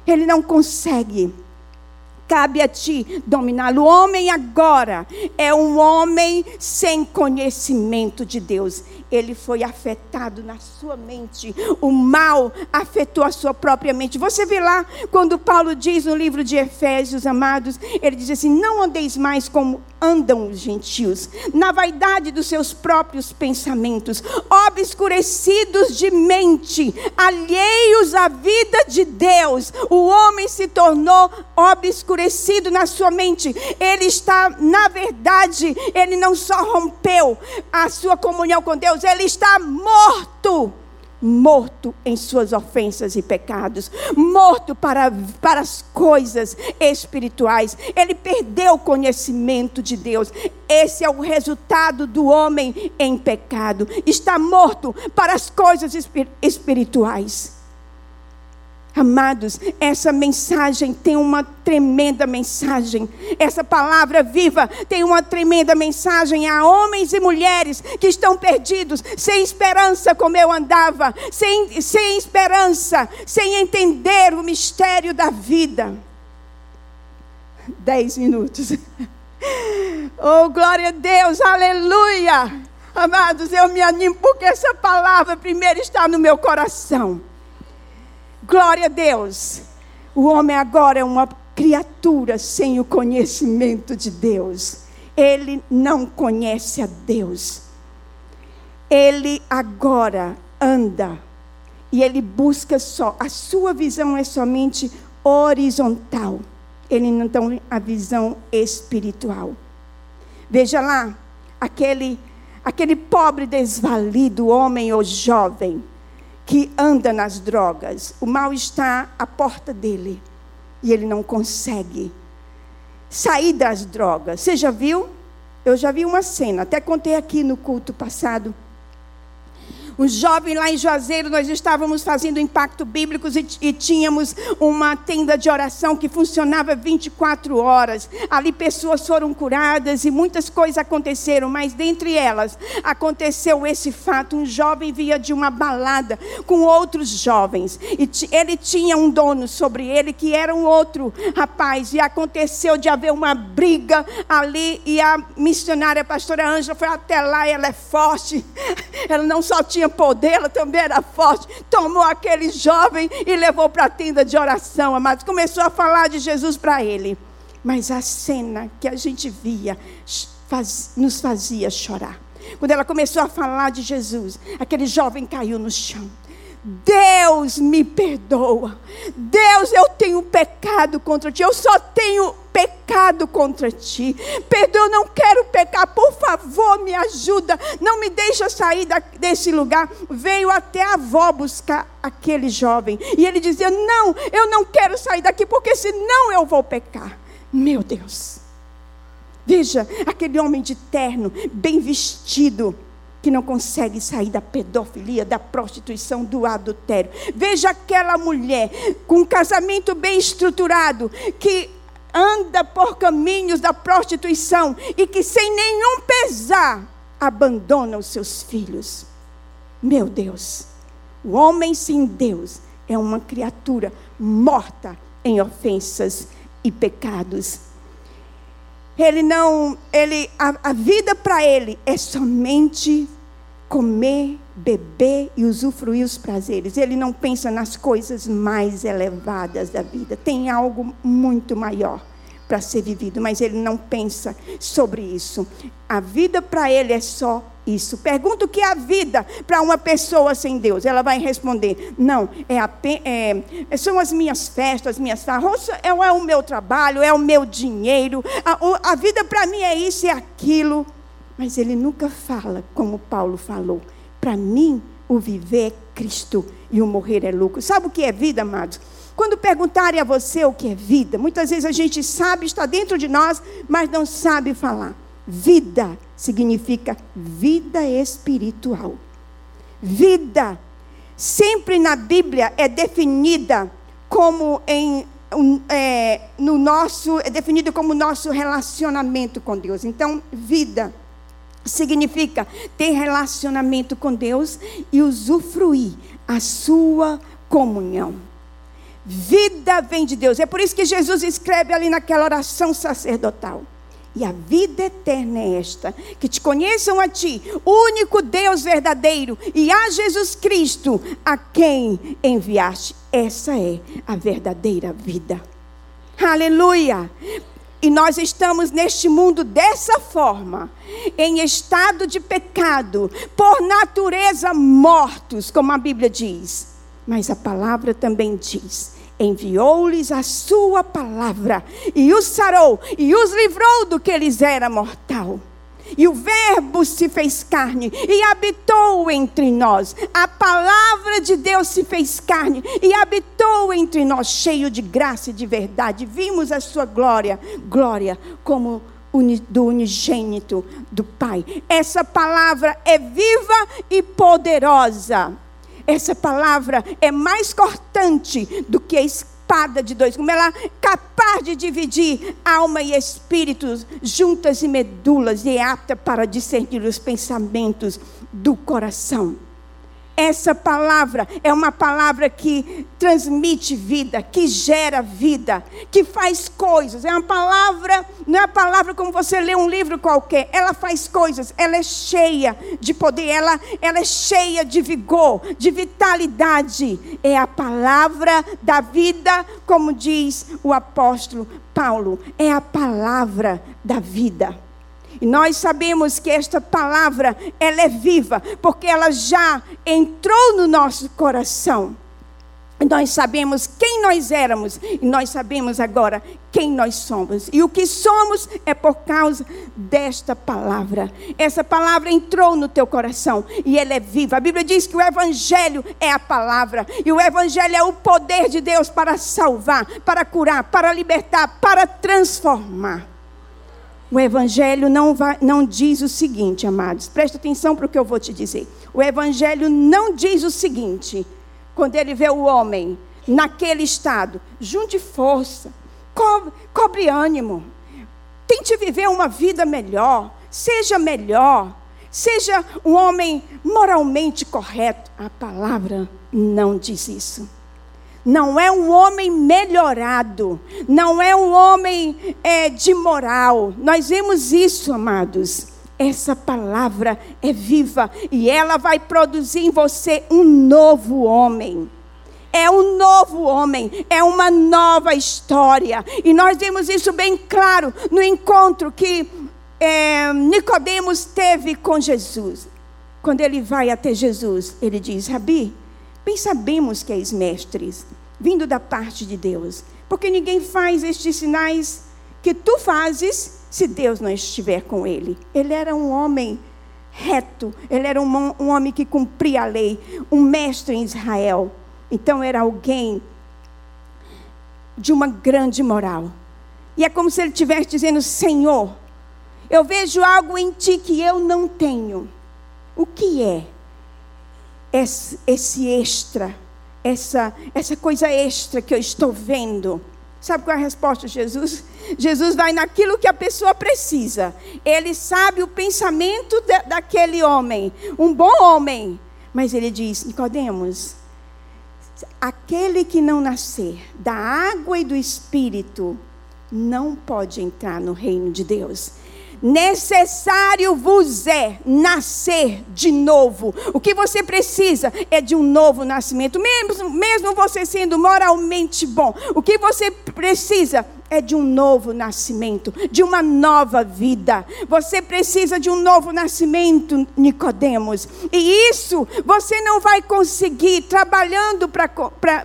Ele não consegue cabe a ti dominá-lo. O homem agora é um homem sem conhecimento de Deus ele foi afetado na sua mente. O mal afetou a sua própria mente. Você vê lá quando Paulo diz no livro de Efésios, amados, ele diz assim: Não andeis mais como andam os gentios, na vaidade dos seus próprios pensamentos, obscurecidos de mente, alheios à vida de Deus. O homem se tornou obscurecido na sua mente. Ele está, na verdade, ele não só rompeu a sua comunhão com Deus, ele está morto morto em suas ofensas e pecados, morto para, para as coisas espirituais. Ele perdeu o conhecimento de Deus. Esse é o resultado do homem em pecado. Está morto para as coisas espirituais. Amados, essa mensagem tem uma tremenda mensagem. Essa palavra viva tem uma tremenda mensagem a homens e mulheres que estão perdidos, sem esperança, como eu andava, sem, sem esperança, sem entender o mistério da vida. Dez minutos. Oh, glória a Deus, aleluia. Amados, eu me animo porque essa palavra primeiro está no meu coração. Glória a Deus. O homem agora é uma criatura sem o conhecimento de Deus. Ele não conhece a Deus. Ele agora anda e ele busca só. A sua visão é somente horizontal. Ele não tem a visão espiritual. Veja lá, aquele, aquele pobre desvalido homem ou jovem que anda nas drogas. O mal está à porta dele e ele não consegue sair das drogas. Você já viu? Eu já vi uma cena, até contei aqui no culto passado. Um jovem lá em Juazeiro, nós estávamos fazendo impacto bíblico e, e, tínhamos uma tenda de oração que funcionava 24 horas. Ali pessoas foram curadas e muitas coisas aconteceram, mas dentre elas aconteceu esse fato: um jovem via de uma balada com outros jovens e ele tinha um dono sobre ele que era um outro rapaz e aconteceu de haver uma briga ali e a missionária a pastora Ângela foi até lá, ela é forte. Ela não só tinha poder, ela também era forte. Tomou aquele jovem e levou para a tenda de oração, amados. Começou a falar de Jesus para ele. Mas a cena que a gente via faz, nos fazia chorar. Quando ela começou a falar de Jesus, aquele jovem caiu no chão. Deus me perdoa. Deus, eu tenho pecado contra ti. Eu só tenho pecado contra ti. Perdoa, eu não quero pecar. Por favor, me ajuda. Não me deixa sair desse lugar. Veio até a avó buscar aquele jovem. E ele dizia: Não, eu não quero sair daqui, porque senão eu vou pecar. Meu Deus. Veja, aquele homem de terno, bem vestido que não consegue sair da pedofilia, da prostituição, do adultério. Veja aquela mulher com um casamento bem estruturado, que anda por caminhos da prostituição e que sem nenhum pesar abandona os seus filhos. Meu Deus, o homem sem Deus é uma criatura morta em ofensas e pecados. Ele não, ele, a, a vida para ele é somente comer, beber e usufruir os prazeres. Ele não pensa nas coisas mais elevadas da vida. Tem algo muito maior para ser vivido, mas ele não pensa sobre isso. A vida para ele é só isso. Pergunta o que é a vida para uma pessoa sem Deus. Ela vai responder: não, é, a, é são as minhas festas, as minhas farras, é, é, o meu trabalho, é o meu dinheiro. A, a vida para mim é isso e é aquilo. Mas ele nunca fala como Paulo falou. Para mim, o viver é Cristo e o morrer é lucro. Sabe o que é vida, amados? Quando perguntarem a você o que é vida, muitas vezes a gente sabe, está dentro de nós, mas não sabe falar. Vida significa vida espiritual. Vida, sempre na Bíblia, é definida como em é, no nosso, é definido como nosso relacionamento com Deus. Então, vida significa ter relacionamento com Deus e usufruir a sua comunhão. Vida vem de Deus. É por isso que Jesus escreve ali naquela oração sacerdotal. E a vida eterna é esta: que te conheçam a ti, único Deus verdadeiro, e a Jesus Cristo, a quem enviaste. Essa é a verdadeira vida. Aleluia! E nós estamos neste mundo dessa forma, em estado de pecado, por natureza mortos, como a Bíblia diz. Mas a palavra também diz: enviou-lhes a sua palavra, e os sarou, e os livrou do que lhes era mortal. E o Verbo se fez carne e habitou entre nós. A palavra de Deus se fez carne e habitou entre nós, cheio de graça e de verdade. Vimos a sua glória, glória como do unigênito do Pai. Essa palavra é viva e poderosa. Essa palavra é mais cortante do que a espada de dois, como ela é capaz de dividir alma e espírito, juntas e medulas, e é apta para discernir os pensamentos do coração. Essa palavra é uma palavra que transmite vida, que gera vida, que faz coisas. É uma palavra, não é uma palavra como você lê um livro qualquer. Ela faz coisas, ela é cheia de poder, ela, ela é cheia de vigor, de vitalidade. É a palavra da vida, como diz o apóstolo Paulo. É a palavra da vida. E nós sabemos que esta palavra, ela é viva, porque ela já entrou no nosso coração. Nós sabemos quem nós éramos e nós sabemos agora quem nós somos. E o que somos é por causa desta palavra. Essa palavra entrou no teu coração e ela é viva. A Bíblia diz que o Evangelho é a palavra. E o Evangelho é o poder de Deus para salvar, para curar, para libertar, para transformar. O Evangelho não, vai, não diz o seguinte, amados, presta atenção para o que eu vou te dizer. O Evangelho não diz o seguinte, quando ele vê o homem naquele estado, junte força, cobre, cobre ânimo, tente viver uma vida melhor, seja melhor, seja um homem moralmente correto. A palavra não diz isso não é um homem melhorado, não é um homem é, de moral. Nós vemos isso, amados. Essa palavra é viva e ela vai produzir em você um novo homem. É um novo homem, é uma nova história. E nós vemos isso bem claro no encontro que é, Nicodemos teve com Jesus. Quando ele vai até Jesus, ele diz: Rabi, Bem sabemos que és mestres, vindo da parte de Deus, porque ninguém faz estes sinais que tu fazes se Deus não estiver com ele. Ele era um homem reto, ele era um, um homem que cumpria a lei, um mestre em Israel. Então era alguém de uma grande moral. E é como se ele estivesse dizendo: Senhor, eu vejo algo em ti que eu não tenho. O que é? Esse, esse extra, essa, essa coisa extra que eu estou vendo. Sabe qual é a resposta de Jesus? Jesus vai naquilo que a pessoa precisa. Ele sabe o pensamento de, daquele homem, um bom homem. Mas ele diz: Nicodemos, aquele que não nascer da água e do espírito não pode entrar no reino de Deus necessário vos é nascer de novo. O que você precisa é de um novo nascimento, mesmo, mesmo você sendo moralmente bom. O que você precisa de um novo nascimento, de uma nova vida. Você precisa de um novo nascimento, Nicodemos. E isso você não vai conseguir trabalhando para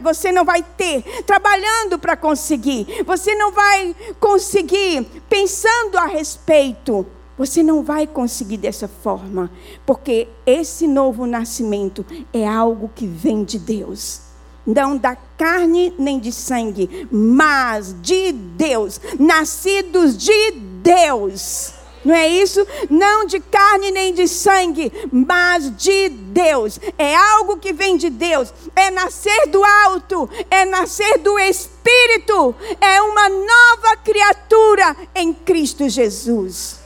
você não vai ter trabalhando para conseguir. Você não vai conseguir pensando a respeito. Você não vai conseguir dessa forma, porque esse novo nascimento é algo que vem de Deus não da carne nem de sangue, mas de Deus, nascidos de Deus. Não é isso? Não de carne nem de sangue, mas de Deus. É algo que vem de Deus. É nascer do alto, é nascer do Espírito. É uma nova criatura em Cristo Jesus.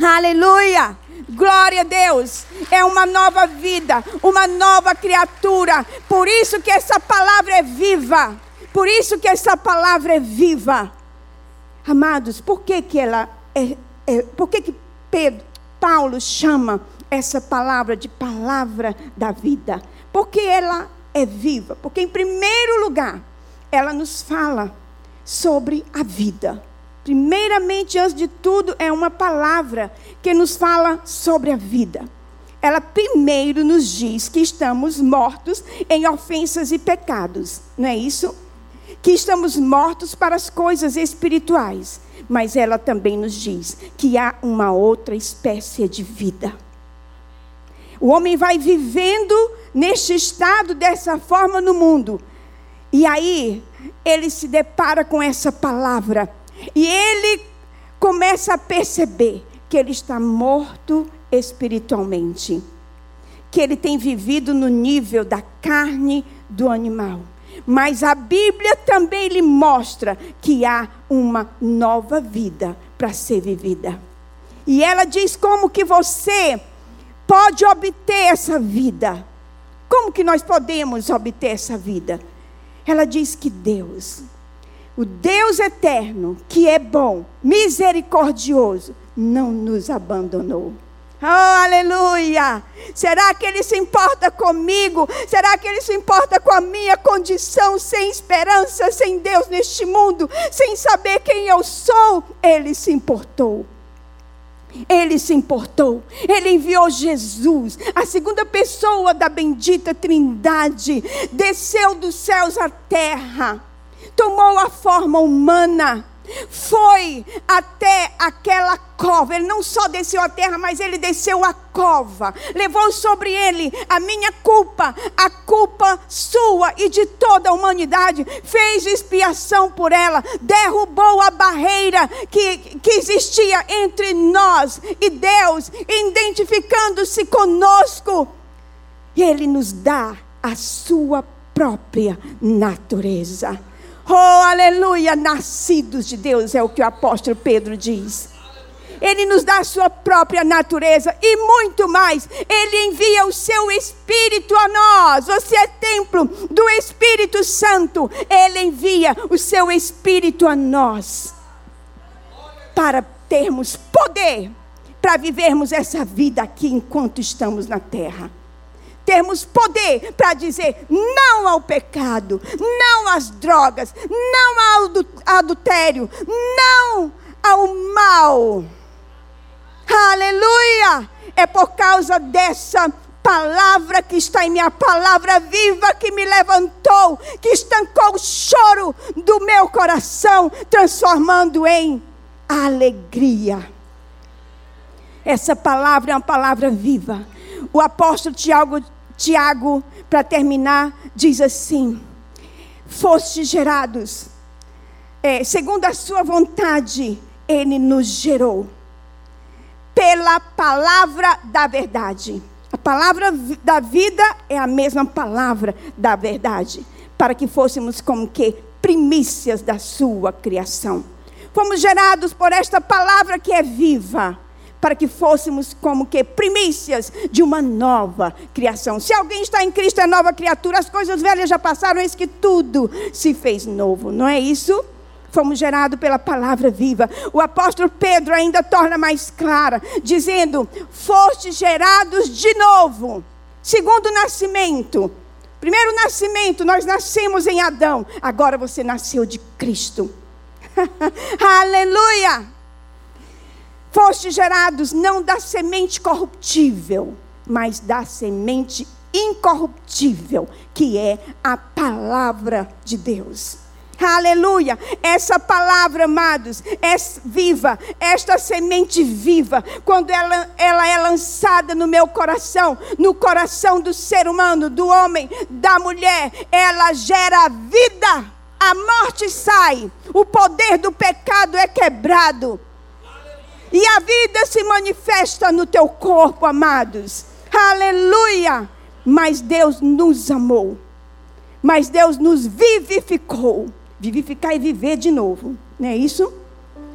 Aleluia! Glória a Deus. É uma nova vida, uma nova criatura. Por isso que essa palavra é viva. Por isso que essa palavra é viva. Amados, por que que ela é, é por que que Pedro, Paulo chama essa palavra de palavra da vida? Porque ela é viva. Porque em primeiro lugar, ela nos fala sobre a vida. Primeiramente, antes de tudo, é uma palavra que nos fala sobre a vida. Ela primeiro nos diz que estamos mortos em ofensas e pecados, não é isso? Que estamos mortos para as coisas espirituais. Mas ela também nos diz que há uma outra espécie de vida. O homem vai vivendo neste estado, dessa forma no mundo. E aí, ele se depara com essa palavra e ele começa a perceber que ele está morto espiritualmente, que ele tem vivido no nível da carne do animal. Mas a Bíblia também lhe mostra que há uma nova vida para ser vivida. E ela diz como que você pode obter essa vida. Como que nós podemos obter essa vida? Ela diz que Deus o Deus eterno, que é bom, misericordioso, não nos abandonou. Oh, aleluia! Será que Ele se importa comigo? Será que Ele se importa com a minha condição sem esperança, sem Deus neste mundo, sem saber quem eu sou? Ele se importou. Ele se importou. Ele enviou Jesus, a segunda pessoa da bendita Trindade, desceu dos céus à terra tomou a forma humana foi até aquela cova. Ele não só desceu a terra, mas ele desceu a cova. Levou sobre ele a minha culpa, a culpa sua e de toda a humanidade. Fez expiação por ela, derrubou a barreira que, que existia entre nós e Deus, identificando-se conosco. E ele nos dá a sua própria natureza. Oh, aleluia, nascidos de Deus, é o que o apóstolo Pedro diz. Ele nos dá a sua própria natureza e muito mais. Ele envia o seu Espírito a nós. Você é templo do Espírito Santo. Ele envia o seu Espírito a nós para termos poder para vivermos essa vida aqui enquanto estamos na terra termos poder para dizer não ao pecado, não às drogas, não ao adultério, não ao mal. Aleluia! É por causa dessa palavra que está em minha palavra viva que me levantou, que estancou o choro do meu coração, transformando em alegria. Essa palavra é uma palavra viva. O apóstolo Tiago Tiago, para terminar, diz assim: Foste gerados, é, segundo a sua vontade, Ele nos gerou, pela palavra da verdade. A palavra da vida é a mesma palavra da verdade, para que fôssemos como que primícias da sua criação. Fomos gerados por esta palavra que é viva para que fôssemos como que primícias de uma nova criação. Se alguém está em Cristo é nova criatura, as coisas velhas já passaram, eis que tudo se fez novo. Não é isso? Fomos gerados pela palavra viva. O apóstolo Pedro ainda torna mais clara, dizendo: Foste gerados de novo, segundo nascimento. Primeiro nascimento, nós nascemos em Adão, agora você nasceu de Cristo. Aleluia! Foste gerados não da semente corruptível, mas da semente incorruptível, que é a palavra de Deus. Aleluia! Essa palavra, amados, é viva, esta semente viva, quando ela, ela é lançada no meu coração, no coração do ser humano, do homem, da mulher, ela gera vida. A morte sai, o poder do pecado é quebrado e a vida se manifesta no teu corpo, amados. Aleluia! Mas Deus nos amou. Mas Deus nos vivificou. Vivificar e viver de novo. Não é isso?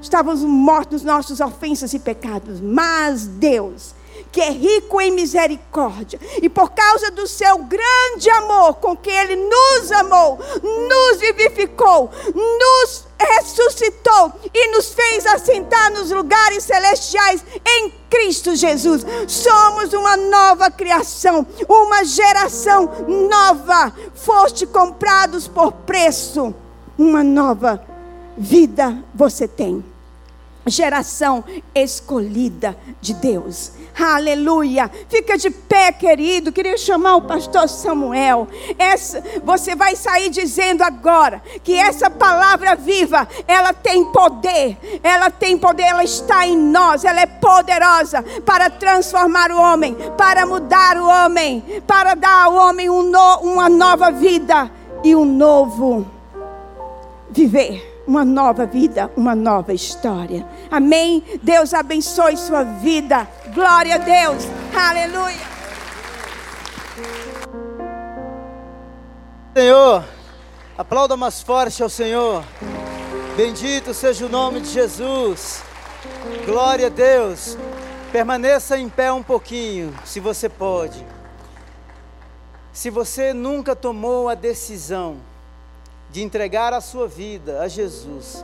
Estávamos mortos nossos ofensas e pecados. Mas Deus, que é rico em misericórdia, e por causa do seu grande amor com que Ele nos amou, nos vivificou, nos ressuscitou e nos fez assentar nos lugares celestiais em Cristo Jesus. Somos uma nova criação, uma geração nova. Foste comprados por preço. Uma nova vida você tem. Geração escolhida de Deus. Aleluia. Fica de pé, querido. Queria chamar o pastor Samuel. Essa, você vai sair dizendo agora que essa palavra viva, ela tem poder. Ela tem poder, ela está em nós. Ela é poderosa para transformar o homem, para mudar o homem, para dar ao homem um no, uma nova vida e um novo viver uma nova vida, uma nova história. Amém? Deus abençoe sua vida. Glória a Deus. Aleluia. Senhor, aplauda mais forte ao Senhor. Bendito seja o nome de Jesus. Glória a Deus. Permaneça em pé um pouquinho, se você pode. Se você nunca tomou a decisão de entregar a sua vida a Jesus,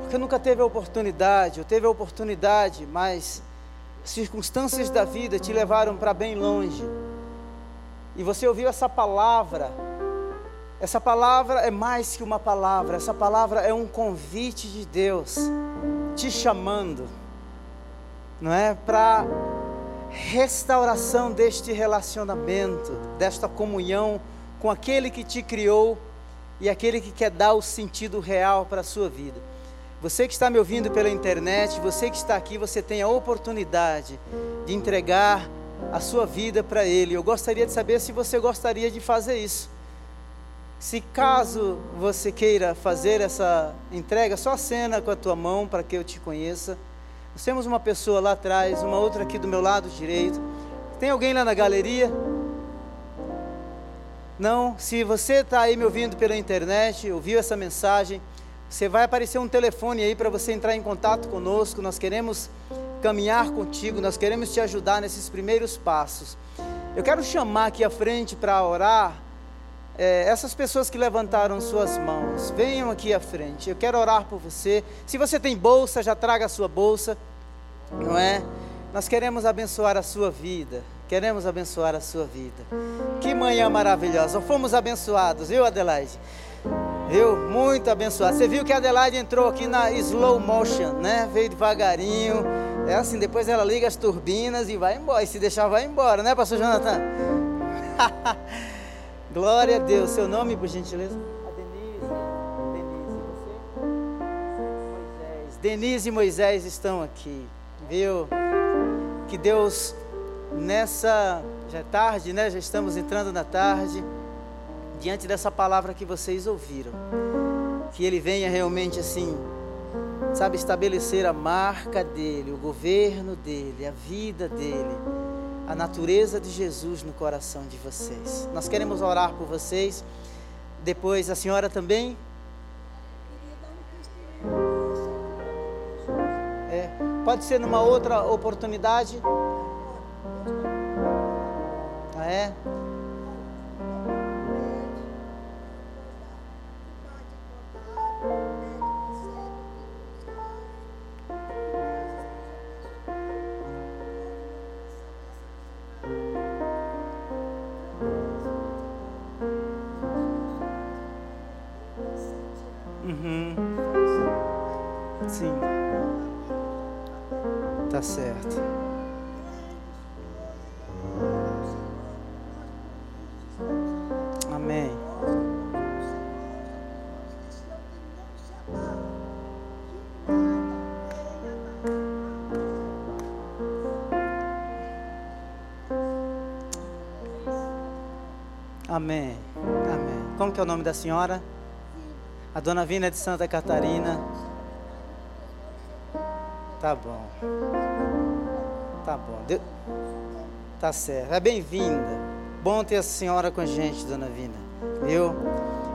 porque nunca teve a oportunidade, ou teve a oportunidade, mas circunstâncias da vida te levaram para bem longe, e você ouviu essa palavra, essa palavra é mais que uma palavra, essa palavra é um convite de Deus te chamando, não é? Para restauração deste relacionamento, desta comunhão com aquele que te criou e aquele que quer dar o sentido real para a sua vida. Você que está me ouvindo pela internet, você que está aqui, você tem a oportunidade de entregar a sua vida para Ele. Eu gostaria de saber se você gostaria de fazer isso. Se caso você queira fazer essa entrega, só acena com a tua mão para que eu te conheça. Nós temos uma pessoa lá atrás, uma outra aqui do meu lado direito. Tem alguém lá na galeria? Não? Se você está aí me ouvindo pela internet, ouviu essa mensagem, você vai aparecer um telefone aí para você entrar em contato conosco. Nós queremos caminhar contigo, nós queremos te ajudar nesses primeiros passos. Eu quero chamar aqui à frente para orar é, essas pessoas que levantaram suas mãos. Venham aqui à frente. Eu quero orar por você. Se você tem bolsa, já traga a sua bolsa, não é? Nós queremos abençoar a sua vida. Queremos abençoar a sua vida. Que manhã maravilhosa. Fomos abençoados, viu, Adelaide? Viu? Muito abençoado. Você viu que a Adelaide entrou aqui na slow motion, né? Veio devagarinho. É assim, depois ela liga as turbinas e vai embora. E se deixar, vai embora, né, pastor Jonathan? Glória a Deus. Seu nome, por gentileza? A Denise. Denise, você? Moisés. Denise e Moisés estão aqui, viu? Que Deus, nessa. Já é tarde, né? Já estamos entrando na tarde diante dessa palavra que vocês ouviram, que Ele venha realmente assim, sabe, estabelecer a marca dele, o governo dele, a vida dele, a natureza de Jesus no coração de vocês. Nós queremos orar por vocês. Depois a senhora também. É, pode ser numa outra oportunidade. Ah, é? Amém. Nome da senhora? A dona Vina de Santa Catarina. Tá bom. Tá bom. Tá certo. É bem-vinda. Bom ter a senhora com a gente, dona Vina. Viu?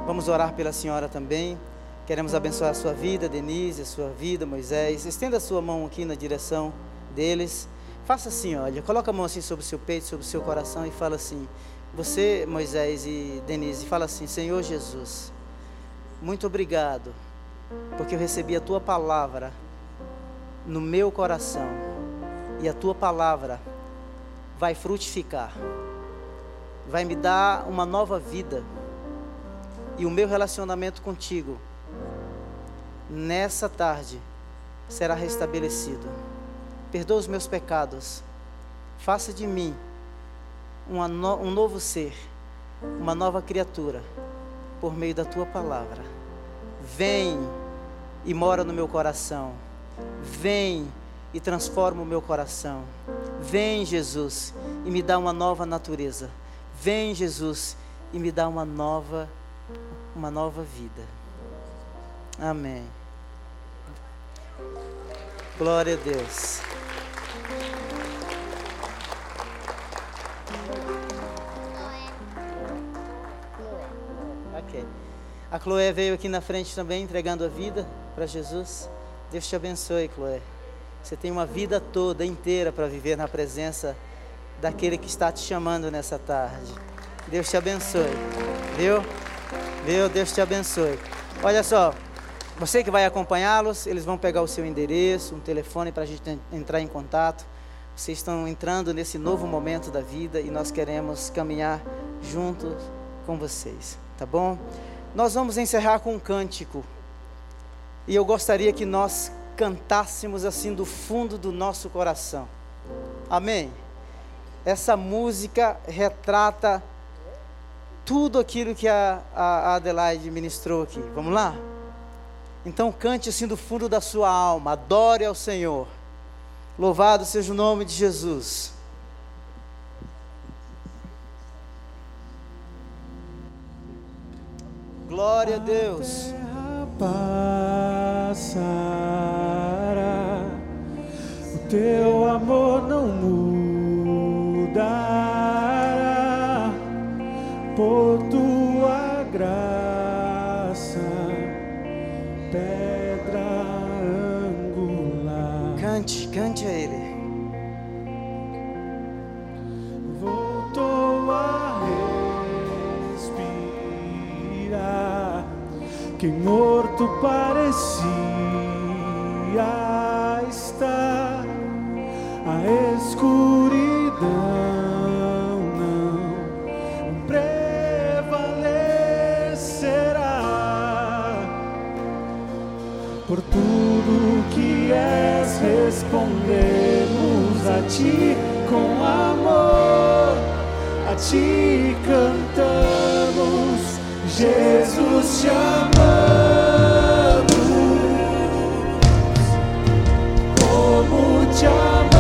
Vamos orar pela senhora também. Queremos abençoar a sua vida, Denise, a sua vida, Moisés. Estenda a sua mão aqui na direção deles. Faça assim, olha, coloca a mão assim sobre o seu peito, sobre o seu coração e fala assim: você, Moisés e Denise, fala assim: Senhor Jesus, muito obrigado, porque eu recebi a tua palavra no meu coração, e a tua palavra vai frutificar, vai me dar uma nova vida, e o meu relacionamento contigo, nessa tarde, será restabelecido. Perdoa os meus pecados, faça de mim no, um novo ser, uma nova criatura, por meio da tua palavra. Vem e mora no meu coração. Vem e transforma o meu coração. Vem, Jesus, e me dá uma nova natureza. Vem, Jesus, e me dá uma nova uma nova vida. Amém. Glória a Deus. A Chloé veio aqui na frente também entregando a vida para Jesus. Deus te abençoe, Chloé. Você tem uma vida toda inteira para viver na presença daquele que está te chamando nessa tarde. Deus te abençoe. Viu? Viu? Deus te abençoe. Olha só, você que vai acompanhá-los, eles vão pegar o seu endereço, um telefone para a gente entrar em contato. Vocês estão entrando nesse novo momento da vida e nós queremos caminhar juntos com vocês, tá bom? Nós vamos encerrar com um cântico. E eu gostaria que nós cantássemos assim do fundo do nosso coração. Amém? Essa música retrata tudo aquilo que a, a Adelaide ministrou aqui. Vamos lá? Então cante assim do fundo da sua alma, adore ao Senhor. Louvado seja o nome de Jesus. Glória a Deus. Passará, o teu amor não mudará por tu Que morto parecia estar, a escuridão não prevalecerá por tudo que és respondemos a ti com amor, a ti cantamos. Jesus te amamos, como te amamos.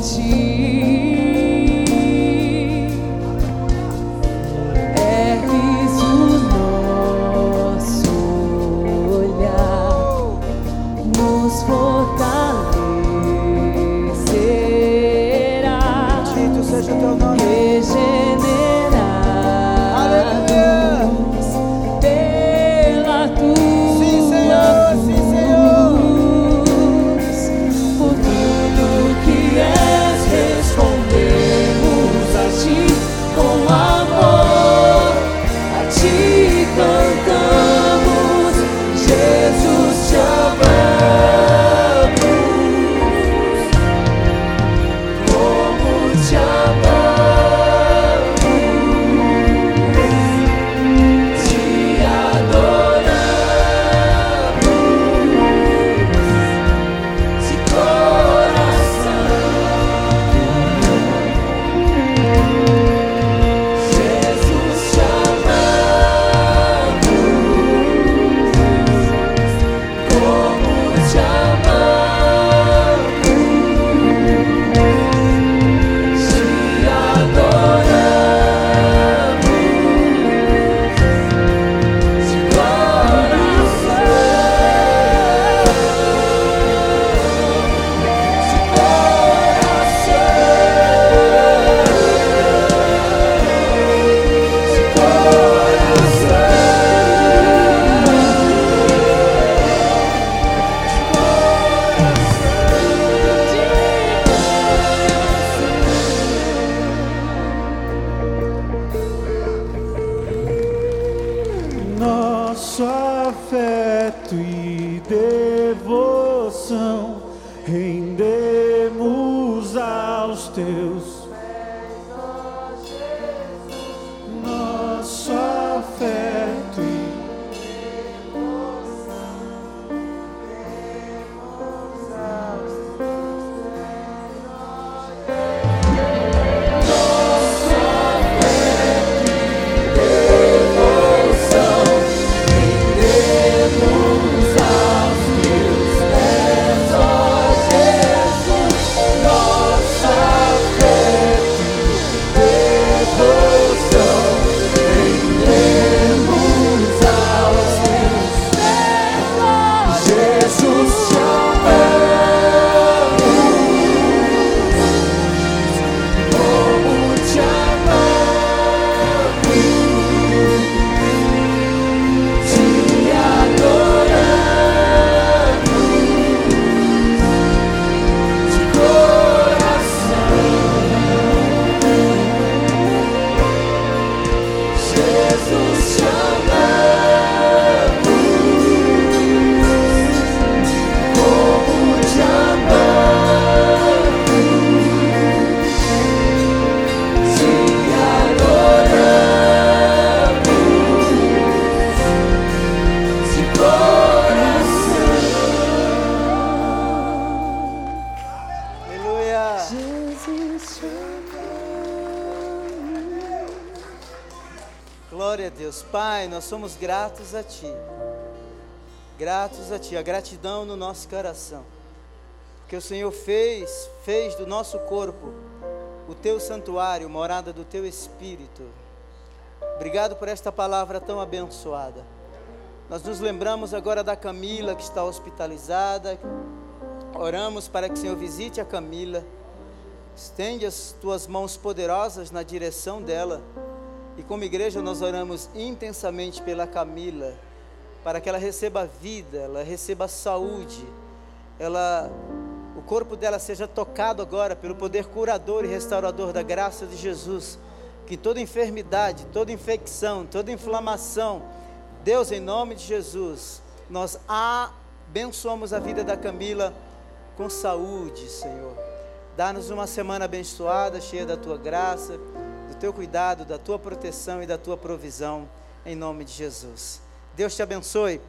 情 a Ti. Gratos a Ti, a gratidão no nosso coração. Porque o Senhor fez, fez do nosso corpo o Teu santuário, morada do Teu Espírito. Obrigado por esta palavra tão abençoada. Nós nos lembramos agora da Camila que está hospitalizada. Oramos para que o Senhor visite a Camila. Estende as tuas mãos poderosas na direção dela. Como igreja nós oramos intensamente pela Camila, para que ela receba vida, ela receba saúde, ela o corpo dela seja tocado agora pelo poder curador e restaurador da graça de Jesus. Que toda enfermidade, toda infecção, toda inflamação, Deus, em nome de Jesus, nós abençoamos a vida da Camila com saúde, Senhor. Dá-nos uma semana abençoada, cheia da tua graça, teu cuidado, da tua proteção e da tua provisão, em nome de Jesus. Deus te abençoe.